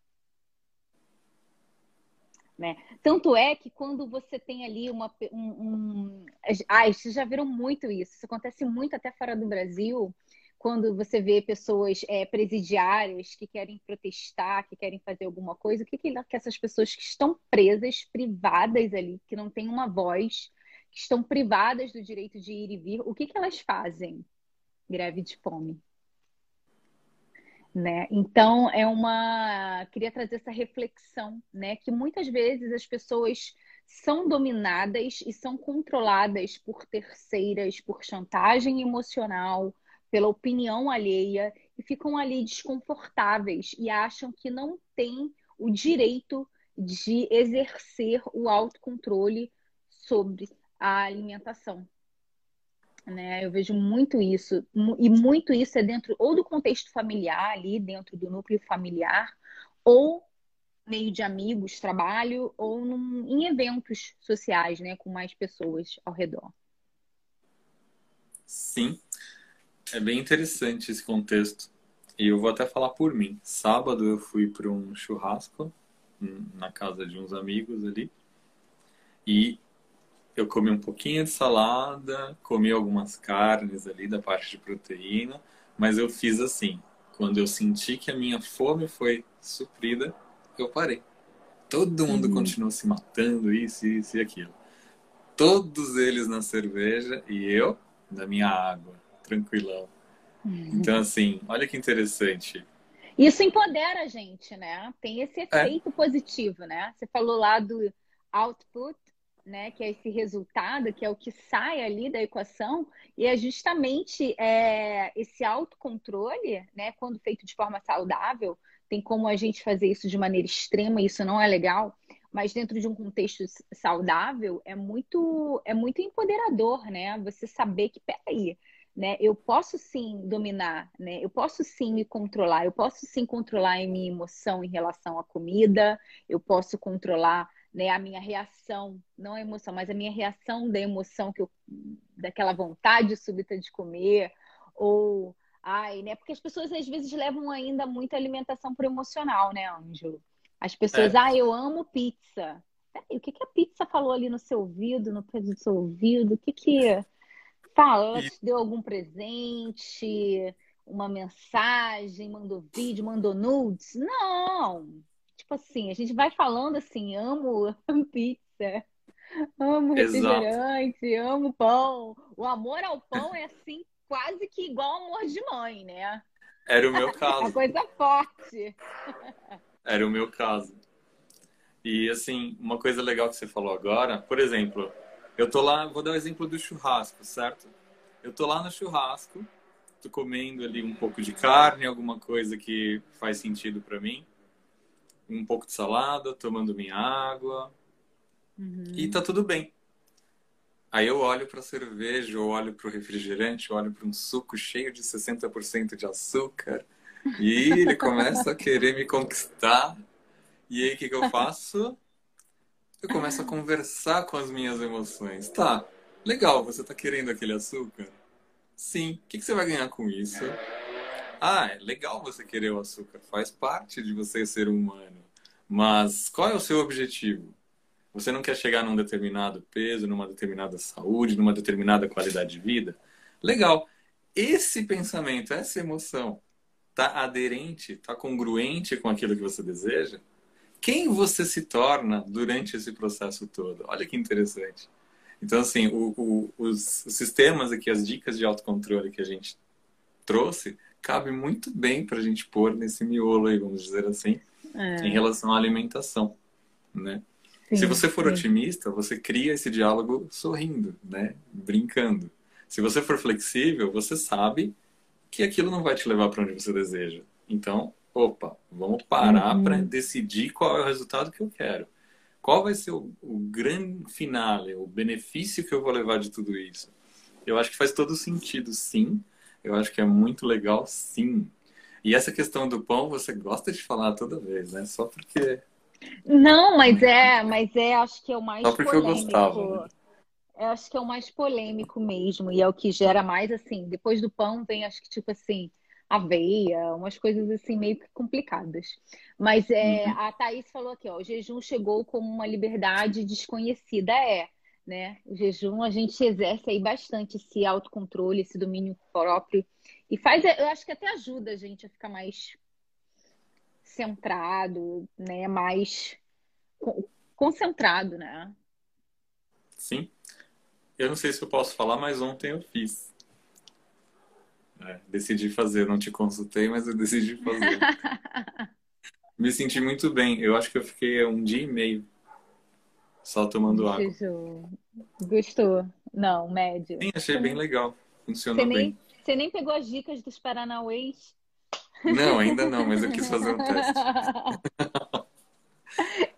Né? Tanto é que quando você tem ali uma. Um, um... Ai, vocês já viram muito isso. Isso acontece muito até fora do Brasil quando você vê pessoas é, presidiárias que querem protestar, que querem fazer alguma coisa, o que, que, que essas pessoas que estão presas, privadas ali, que não têm uma voz, que estão privadas do direito de ir e vir, o que, que elas fazem? Greve de fome. Né? Então é uma queria trazer essa reflexão, né, que muitas vezes as pessoas são dominadas e são controladas por terceiras, por chantagem emocional, pela opinião alheia e ficam ali desconfortáveis e acham que não têm o direito de exercer o autocontrole sobre a alimentação. Né? Eu vejo muito isso, e muito isso é dentro ou do contexto familiar, ali dentro do núcleo familiar, ou meio de amigos, trabalho, ou num, em eventos sociais, né, com mais pessoas ao redor. Sim, é bem interessante esse contexto. E eu vou até falar por mim. Sábado eu fui para um churrasco hum, na casa de uns amigos ali. E eu comi um pouquinho de salada, comi algumas carnes ali da parte de proteína, mas eu fiz assim. Quando eu senti que a minha fome foi suprida, eu parei. Todo mundo continuou se matando, isso, isso e aquilo. Todos eles na cerveja e eu na minha água, tranquilão. Uhum. Então, assim, olha que interessante. Isso empodera a gente, né? Tem esse é. efeito é. positivo, né? Você falou lá do output, né, que é esse resultado, que é o que sai ali da equação, e é justamente é, esse autocontrole, né, quando feito de forma saudável, tem como a gente fazer isso de maneira extrema, isso não é legal, mas dentro de um contexto saudável é muito é muito empoderador, né? Você saber que peraí, né? Eu posso sim dominar, né? Eu posso sim me controlar, eu posso sim controlar a minha emoção em relação à comida, eu posso controlar né, a minha reação, não a emoção, mas a minha reação da emoção que eu, daquela vontade súbita de comer, ou ai, né? Porque as pessoas às vezes levam ainda muita alimentação por emocional, né, Ângelo? As pessoas, é. ah, eu amo pizza. Peraí, o que, que a pizza falou ali no seu ouvido, no peso do seu ouvido? O que que fala? Ela te deu algum presente? Uma mensagem? Mandou vídeo? Mandou nudes? Não! Tipo assim, a gente vai falando assim, amo pizza, amo refrigerante, Exato. amo pão. O amor ao pão é assim, quase que igual amor de mãe, né? Era o meu (laughs) caso. a coisa forte. Era o meu caso. E assim, uma coisa legal que você falou agora, por exemplo, eu tô lá, vou dar o exemplo do churrasco, certo? Eu tô lá no churrasco, tô comendo ali um pouco de carne, alguma coisa que faz sentido para mim um pouco de salada, tomando minha água. Uhum. E tá tudo bem. Aí eu olho para a cerveja, eu olho para o refrigerante, eu olho para um suco cheio de 60% de açúcar. E ele (laughs) começa a querer me conquistar. E aí o que, que eu faço? Eu começo a conversar com as minhas emoções. Tá, legal, você tá querendo aquele açúcar? Sim. O que, que você vai ganhar com isso? Ah, é legal você querer o açúcar, faz parte de você ser humano. Mas qual é o seu objetivo? Você não quer chegar num determinado peso, numa determinada saúde, numa determinada qualidade de vida? Legal. Esse pensamento, essa emoção, está aderente, está congruente com aquilo que você deseja? Quem você se torna durante esse processo todo? Olha que interessante. Então, assim, o, o, os sistemas aqui, as dicas de autocontrole que a gente trouxe, cabe muito bem para a gente pôr nesse miolo aí, vamos dizer assim, é. em relação à alimentação, né? Sim, Se você for sim. otimista, você cria esse diálogo sorrindo, né? Brincando. Se você for flexível, você sabe que aquilo não vai te levar para onde você deseja. Então, opa, vamos parar uhum. para decidir qual é o resultado que eu quero. Qual vai ser o, o grande finale, o benefício que eu vou levar de tudo isso? Eu acho que faz todo sentido, sim, eu acho que é muito legal, sim. E essa questão do pão, você gosta de falar toda vez, né? Só porque. Não, mas é, mas é, acho que é o mais Só porque polêmico. eu gostava. Né? Eu acho que é o mais polêmico mesmo. E é o que gera mais, assim, depois do pão vem, acho que, tipo assim, aveia, umas coisas assim meio que complicadas. Mas é, uhum. a Thaís falou aqui, ó, o jejum chegou como uma liberdade desconhecida. É, né? O jejum a gente exerce aí bastante esse autocontrole, esse domínio próprio e faz, eu acho que até ajuda a gente a ficar mais centrado, né? Mais concentrado, né? Sim. Eu não sei se eu posso falar, mas ontem eu fiz. É, decidi fazer, não te consultei, mas eu decidi fazer. (laughs) Me senti muito bem. Eu acho que eu fiquei um dia e meio só tomando água. Gostou? Não, médio. Sim, achei bem legal. Funcionou você bem. Nem, você nem pegou as dicas dos Paranauês? Não, ainda não, mas eu quis fazer um (laughs) teste.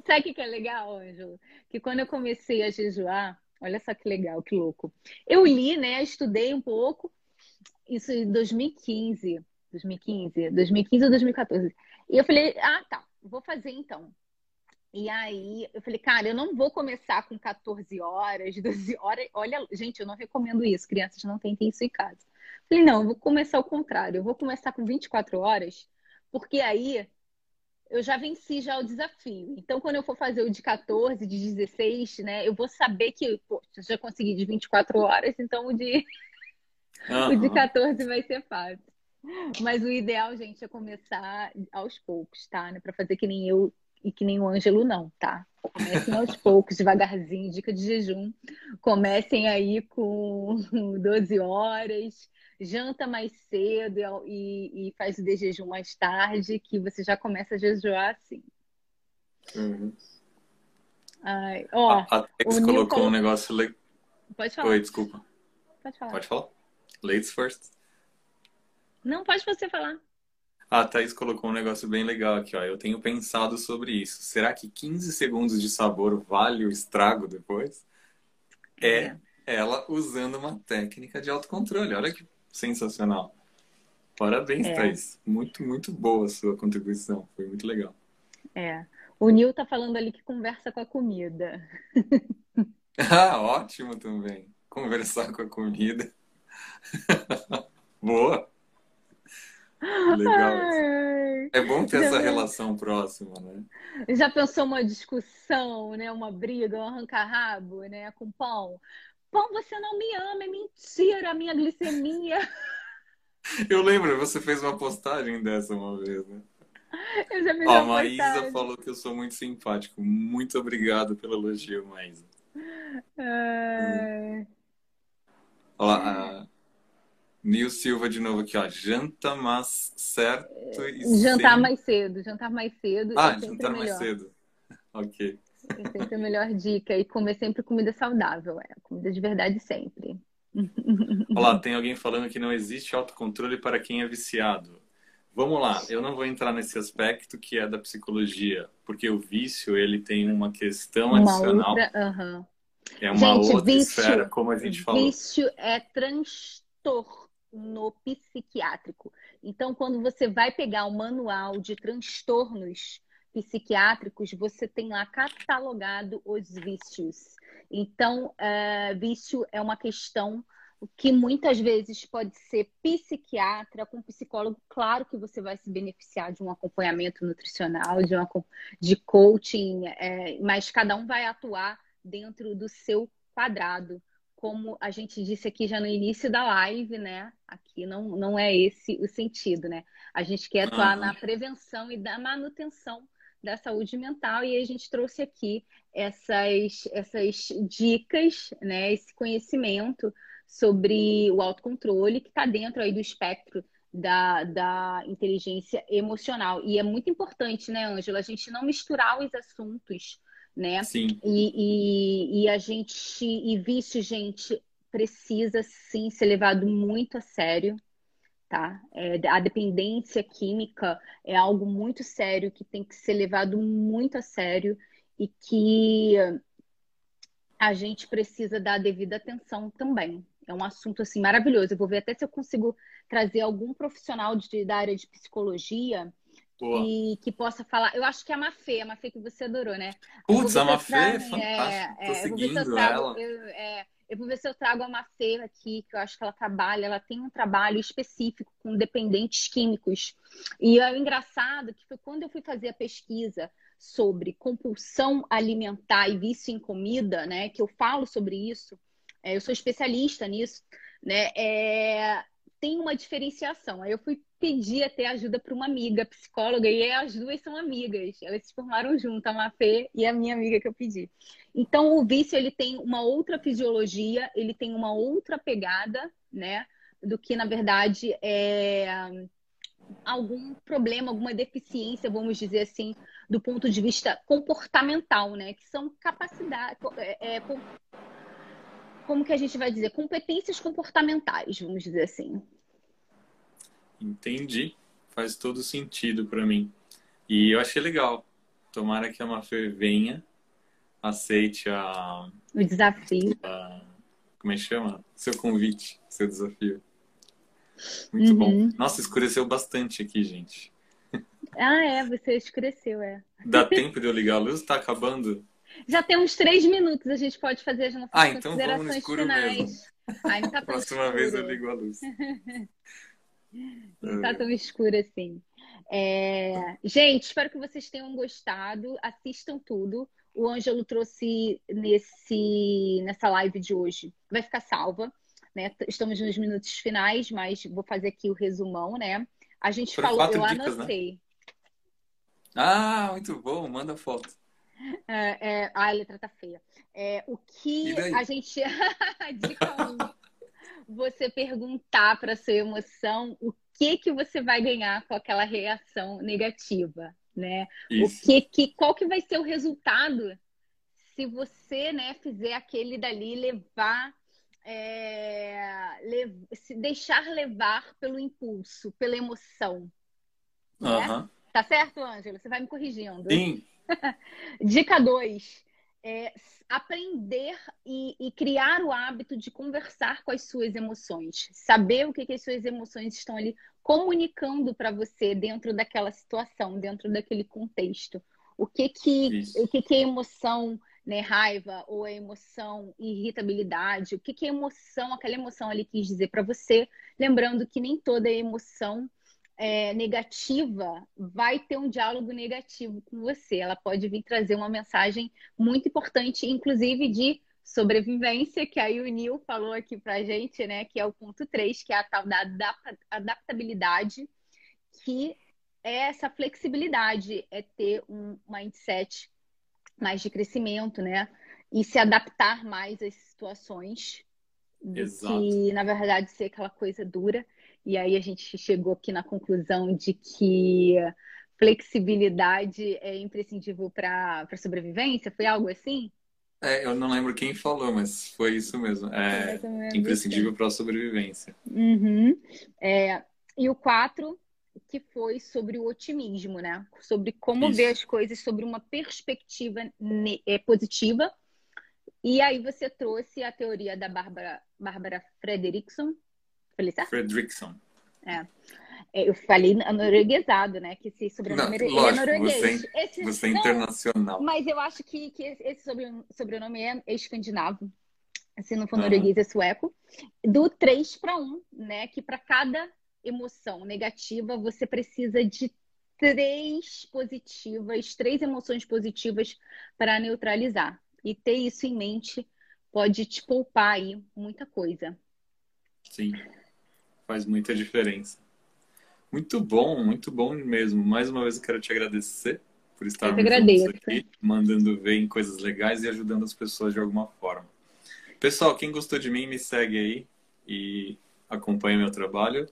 Sabe o que é legal, Ângelo? Que quando eu comecei a jejuar, olha só que legal, que louco. Eu li, né? Estudei um pouco, isso em 2015. 2015, 2015 ou 2014. E eu falei, ah, tá, vou fazer então. E aí eu falei, cara, eu não vou começar com 14 horas, (laughs) 12 horas. Olha, gente, eu não recomendo isso. Crianças não tentem isso em casa. Falei, não, eu vou começar ao contrário. Eu vou começar com 24 horas, porque aí eu já venci já o desafio. Então, quando eu for fazer o de 14, de 16, né, eu vou saber que, pô, já consegui de 24 horas, então o de, uhum. (laughs) o de 14 vai ser fácil. Mas o ideal, gente, é começar aos poucos, tá? Né? Para fazer que nem eu e que nem o Ângelo, não, tá? Comecem aos (laughs) poucos, devagarzinho, dica de jejum. Comecem aí com (laughs) 12 horas, janta mais cedo e, e faz o de jejum mais tarde, que você já começa a jejuar assim. Uhum. Ai, ó, a, a Tex colocou um negócio legal. Pode falar. Oi, desculpa. Pode falar. Pode falar. Ladies first. Não, pode você falar. A Thaís colocou um negócio bem legal aqui, ó. Eu tenho pensado sobre isso. Será que 15 segundos de sabor vale o estrago depois? É, é ela usando uma técnica de autocontrole. Olha que sensacional. Parabéns, é. Thaís. Muito, muito boa a sua contribuição. Foi muito legal. É. O Nil tá falando ali que conversa com a comida. (laughs) ah, ótimo também. Conversar com a comida. (laughs) boa. (laughs) Legal. É bom ter essa relação próxima, né? Já pensou uma discussão, né? Uma briga, um arranca-rabo, né? Com pão. Pão, você não me ama, é mentira, a minha glicemia. (laughs) Eu lembro, você fez uma postagem dessa uma vez, né? Eu já fiz Ó, a Maísa falou que eu sou muito simpático. Muito obrigado pelo elogio, Maísa. É... Olha lá, a Nil Silva de novo aqui, ó. Janta mais certo e Jantar sem... mais cedo, jantar mais cedo. Ah, é jantar mais cedo. (laughs) Ok. É sempre a melhor dica. E comer sempre comida saudável, é. Comida de verdade sempre. Olá, tem alguém falando que não existe autocontrole para quem é viciado. Vamos lá, eu não vou entrar nesse aspecto que é da psicologia, porque o vício ele tem uma questão uma adicional. Outra, uh -huh. É uma gente, outra vício, esfera, como a gente falou. Vício é transtorno psiquiátrico. Então, quando você vai pegar o manual de transtornos psiquiátricos, você tem lá catalogado os vícios. Então, uh, vício é uma questão que muitas vezes pode ser psiquiatra com psicólogo. Claro que você vai se beneficiar de um acompanhamento nutricional, de, uma, de coaching, é, mas cada um vai atuar dentro do seu quadrado. Como a gente disse aqui já no início da live, né? Aqui não, não é esse o sentido, né? A gente quer atuar uhum. na prevenção e da manutenção da saúde mental e a gente trouxe aqui essas, essas dicas, né, esse conhecimento sobre o autocontrole que está dentro aí do espectro da, da inteligência emocional. E é muito importante, né, Ângela, a gente não misturar os assuntos, né? Sim. E, e, e a gente, e vício, gente, precisa sim ser levado muito a sério, tá? É, a dependência química é algo muito sério que tem que ser levado muito a sério e que a gente precisa dar a devida atenção também. É um assunto assim maravilhoso. Eu vou ver até se eu consigo trazer algum profissional de, da área de psicologia e que possa falar. Eu acho que é a Mafê, a Mafê que você adorou, né? Putz, a Mafê é fantástica. É, é, Tô seguindo trago, ela. Eu, é, eu vou ver se eu trago a Macê aqui, que eu acho que ela trabalha, ela tem um trabalho específico com dependentes químicos. E é engraçado que foi quando eu fui fazer a pesquisa sobre compulsão alimentar e vício em comida, né, que eu falo sobre isso, é, eu sou especialista nisso, né, é, tem uma diferenciação. Aí eu fui pedir até ajuda para uma amiga psicóloga e as duas são amigas. Elas se formaram juntas, a Mafê e a minha amiga que eu pedi. Então o vício ele tem uma outra fisiologia, ele tem uma outra pegada, né, do que na verdade é algum problema, alguma deficiência, vamos dizer assim, do ponto de vista comportamental, né, que são capacidades, é, é, como que a gente vai dizer, competências comportamentais, vamos dizer assim. Entendi. Faz todo sentido para mim. E eu achei legal. Tomara que a Mafê venha, aceite a... O desafio. A... Como é que chama? Seu convite, seu desafio. Muito uhum. bom. Nossa, escureceu bastante aqui, gente. Ah, é, você escureceu, é. Dá (laughs) tempo de eu ligar a luz? Tá acabando? Já temos três minutos, a gente pode fazer as nossas ah, então considerações vamos no finais. Mesmo. Ai, não tá Próxima escuro. vez eu ligo a luz. não tá tão escuro assim. É... Gente, espero que vocês tenham gostado. Assistam tudo. O Ângelo trouxe nesse, nessa live de hoje. Vai ficar salva. Né? Estamos nos minutos finais, mas vou fazer aqui o resumão, né? A gente falou, eu dicas, né? anotei. Né? Ah, muito bom, manda foto. É, é, a letra tá feia. É, o que a gente. (laughs) Dica 1. Você perguntar para sua emoção o que que você vai ganhar com aquela reação negativa, né? Isso. O que, que qual que vai ser o resultado se você, né, fizer aquele dali levar é, le, se deixar levar pelo impulso, pela emoção. Né? Tá certo, Ângelo? Você vai me corrigindo. Sim. (laughs) Dica 2. É aprender e, e, criar o hábito de conversar com as suas emoções. Saber o que, que as suas emoções estão ali comunicando para você dentro daquela situação, dentro daquele contexto. O que que, o que, que é emoção, né, raiva, ou é emoção irritabilidade, o que, que é emoção, aquela emoção ali quis dizer para você. Lembrando que nem toda emoção é, negativa vai ter um diálogo negativo com você. Ela pode vir trazer uma mensagem muito importante, inclusive de sobrevivência, que aí o Nil falou aqui pra gente, né? Que é o ponto 3, que é a tal da adaptabilidade, que é essa flexibilidade, é ter um mindset mais de crescimento, né? E se adaptar mais às situações. Exato. Que, na verdade, ser aquela coisa dura. E aí a gente chegou aqui na conclusão de que flexibilidade é imprescindível para a sobrevivência? Foi algo assim? É, eu não lembro quem falou, mas foi isso mesmo. É, é imprescindível para a sobrevivência. Uhum. É, e o quatro, que foi sobre o otimismo, né? Sobre como isso. ver as coisas sobre uma perspectiva é, positiva. E aí você trouxe a teoria da Bárbara Frederickson, Falei certo? Fredrickson. É. é. Eu falei norueguesado, né? Que esse sobrenome não, lógico, é norueguês. Você, esse, você é internacional. Mas eu acho que, que esse sobrenome é escandinavo. Se não for norueguês, é sueco. Do 3 para 1, né? Que para cada emoção negativa, você precisa de três positivas, três emoções positivas para neutralizar. E ter isso em mente pode te poupar aí muita coisa. Sim faz muita diferença. Muito bom, muito bom mesmo. Mais uma vez eu quero te agradecer por estar aqui, mandando ver em coisas legais e ajudando as pessoas de alguma forma. Pessoal, quem gostou de mim, me segue aí e acompanha meu trabalho.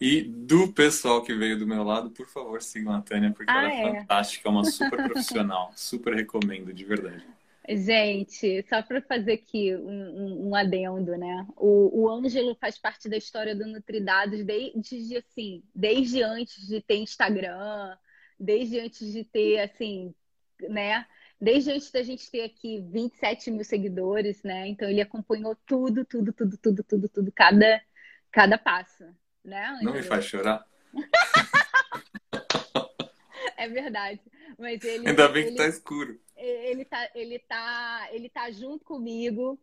E do pessoal que veio do meu lado, por favor, sigam a Tânia, porque ah, ela é, é fantástica, é uma super (laughs) profissional. super recomendo, de verdade. Gente, só para fazer aqui um, um, adendo, né? O, o Ângelo faz parte da história do Nutridados desde, assim, desde antes de ter Instagram, desde antes de ter, assim, né? Desde antes da gente ter aqui 27 mil seguidores, né? Então ele acompanhou tudo, tudo, tudo, tudo, tudo, tudo, cada, cada passo, né? Ângelo? Não me faz chorar. (laughs) é verdade. Mas ele. Ainda bem ele... que tá escuro ele tá, ele tá, ele tá junto comigo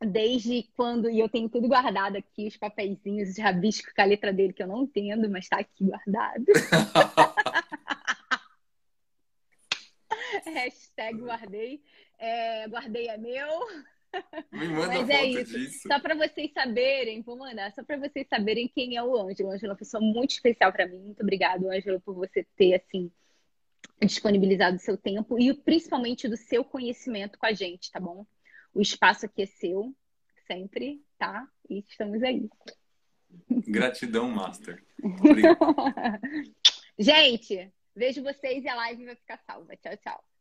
desde quando, e eu tenho tudo guardado aqui, os papeizinhos, os rabiscos com a letra dele, que eu não entendo, mas tá aqui guardado. (laughs) Hashtag guardei. É, guardei é meu. Me manda Mas é isso. disso. Só para vocês saberem, vou mandar, só para vocês saberem quem é o Ângelo. O Ângelo é uma pessoa muito especial para mim. Muito obrigado, Ângelo, por você ter, assim, disponibilizado o seu tempo e principalmente do seu conhecimento com a gente, tá bom? O espaço aqui é seu, sempre, tá? E estamos aí. Gratidão, Master. (laughs) Obrigado. gente, vejo vocês e a live vai ficar salva. Tchau, tchau.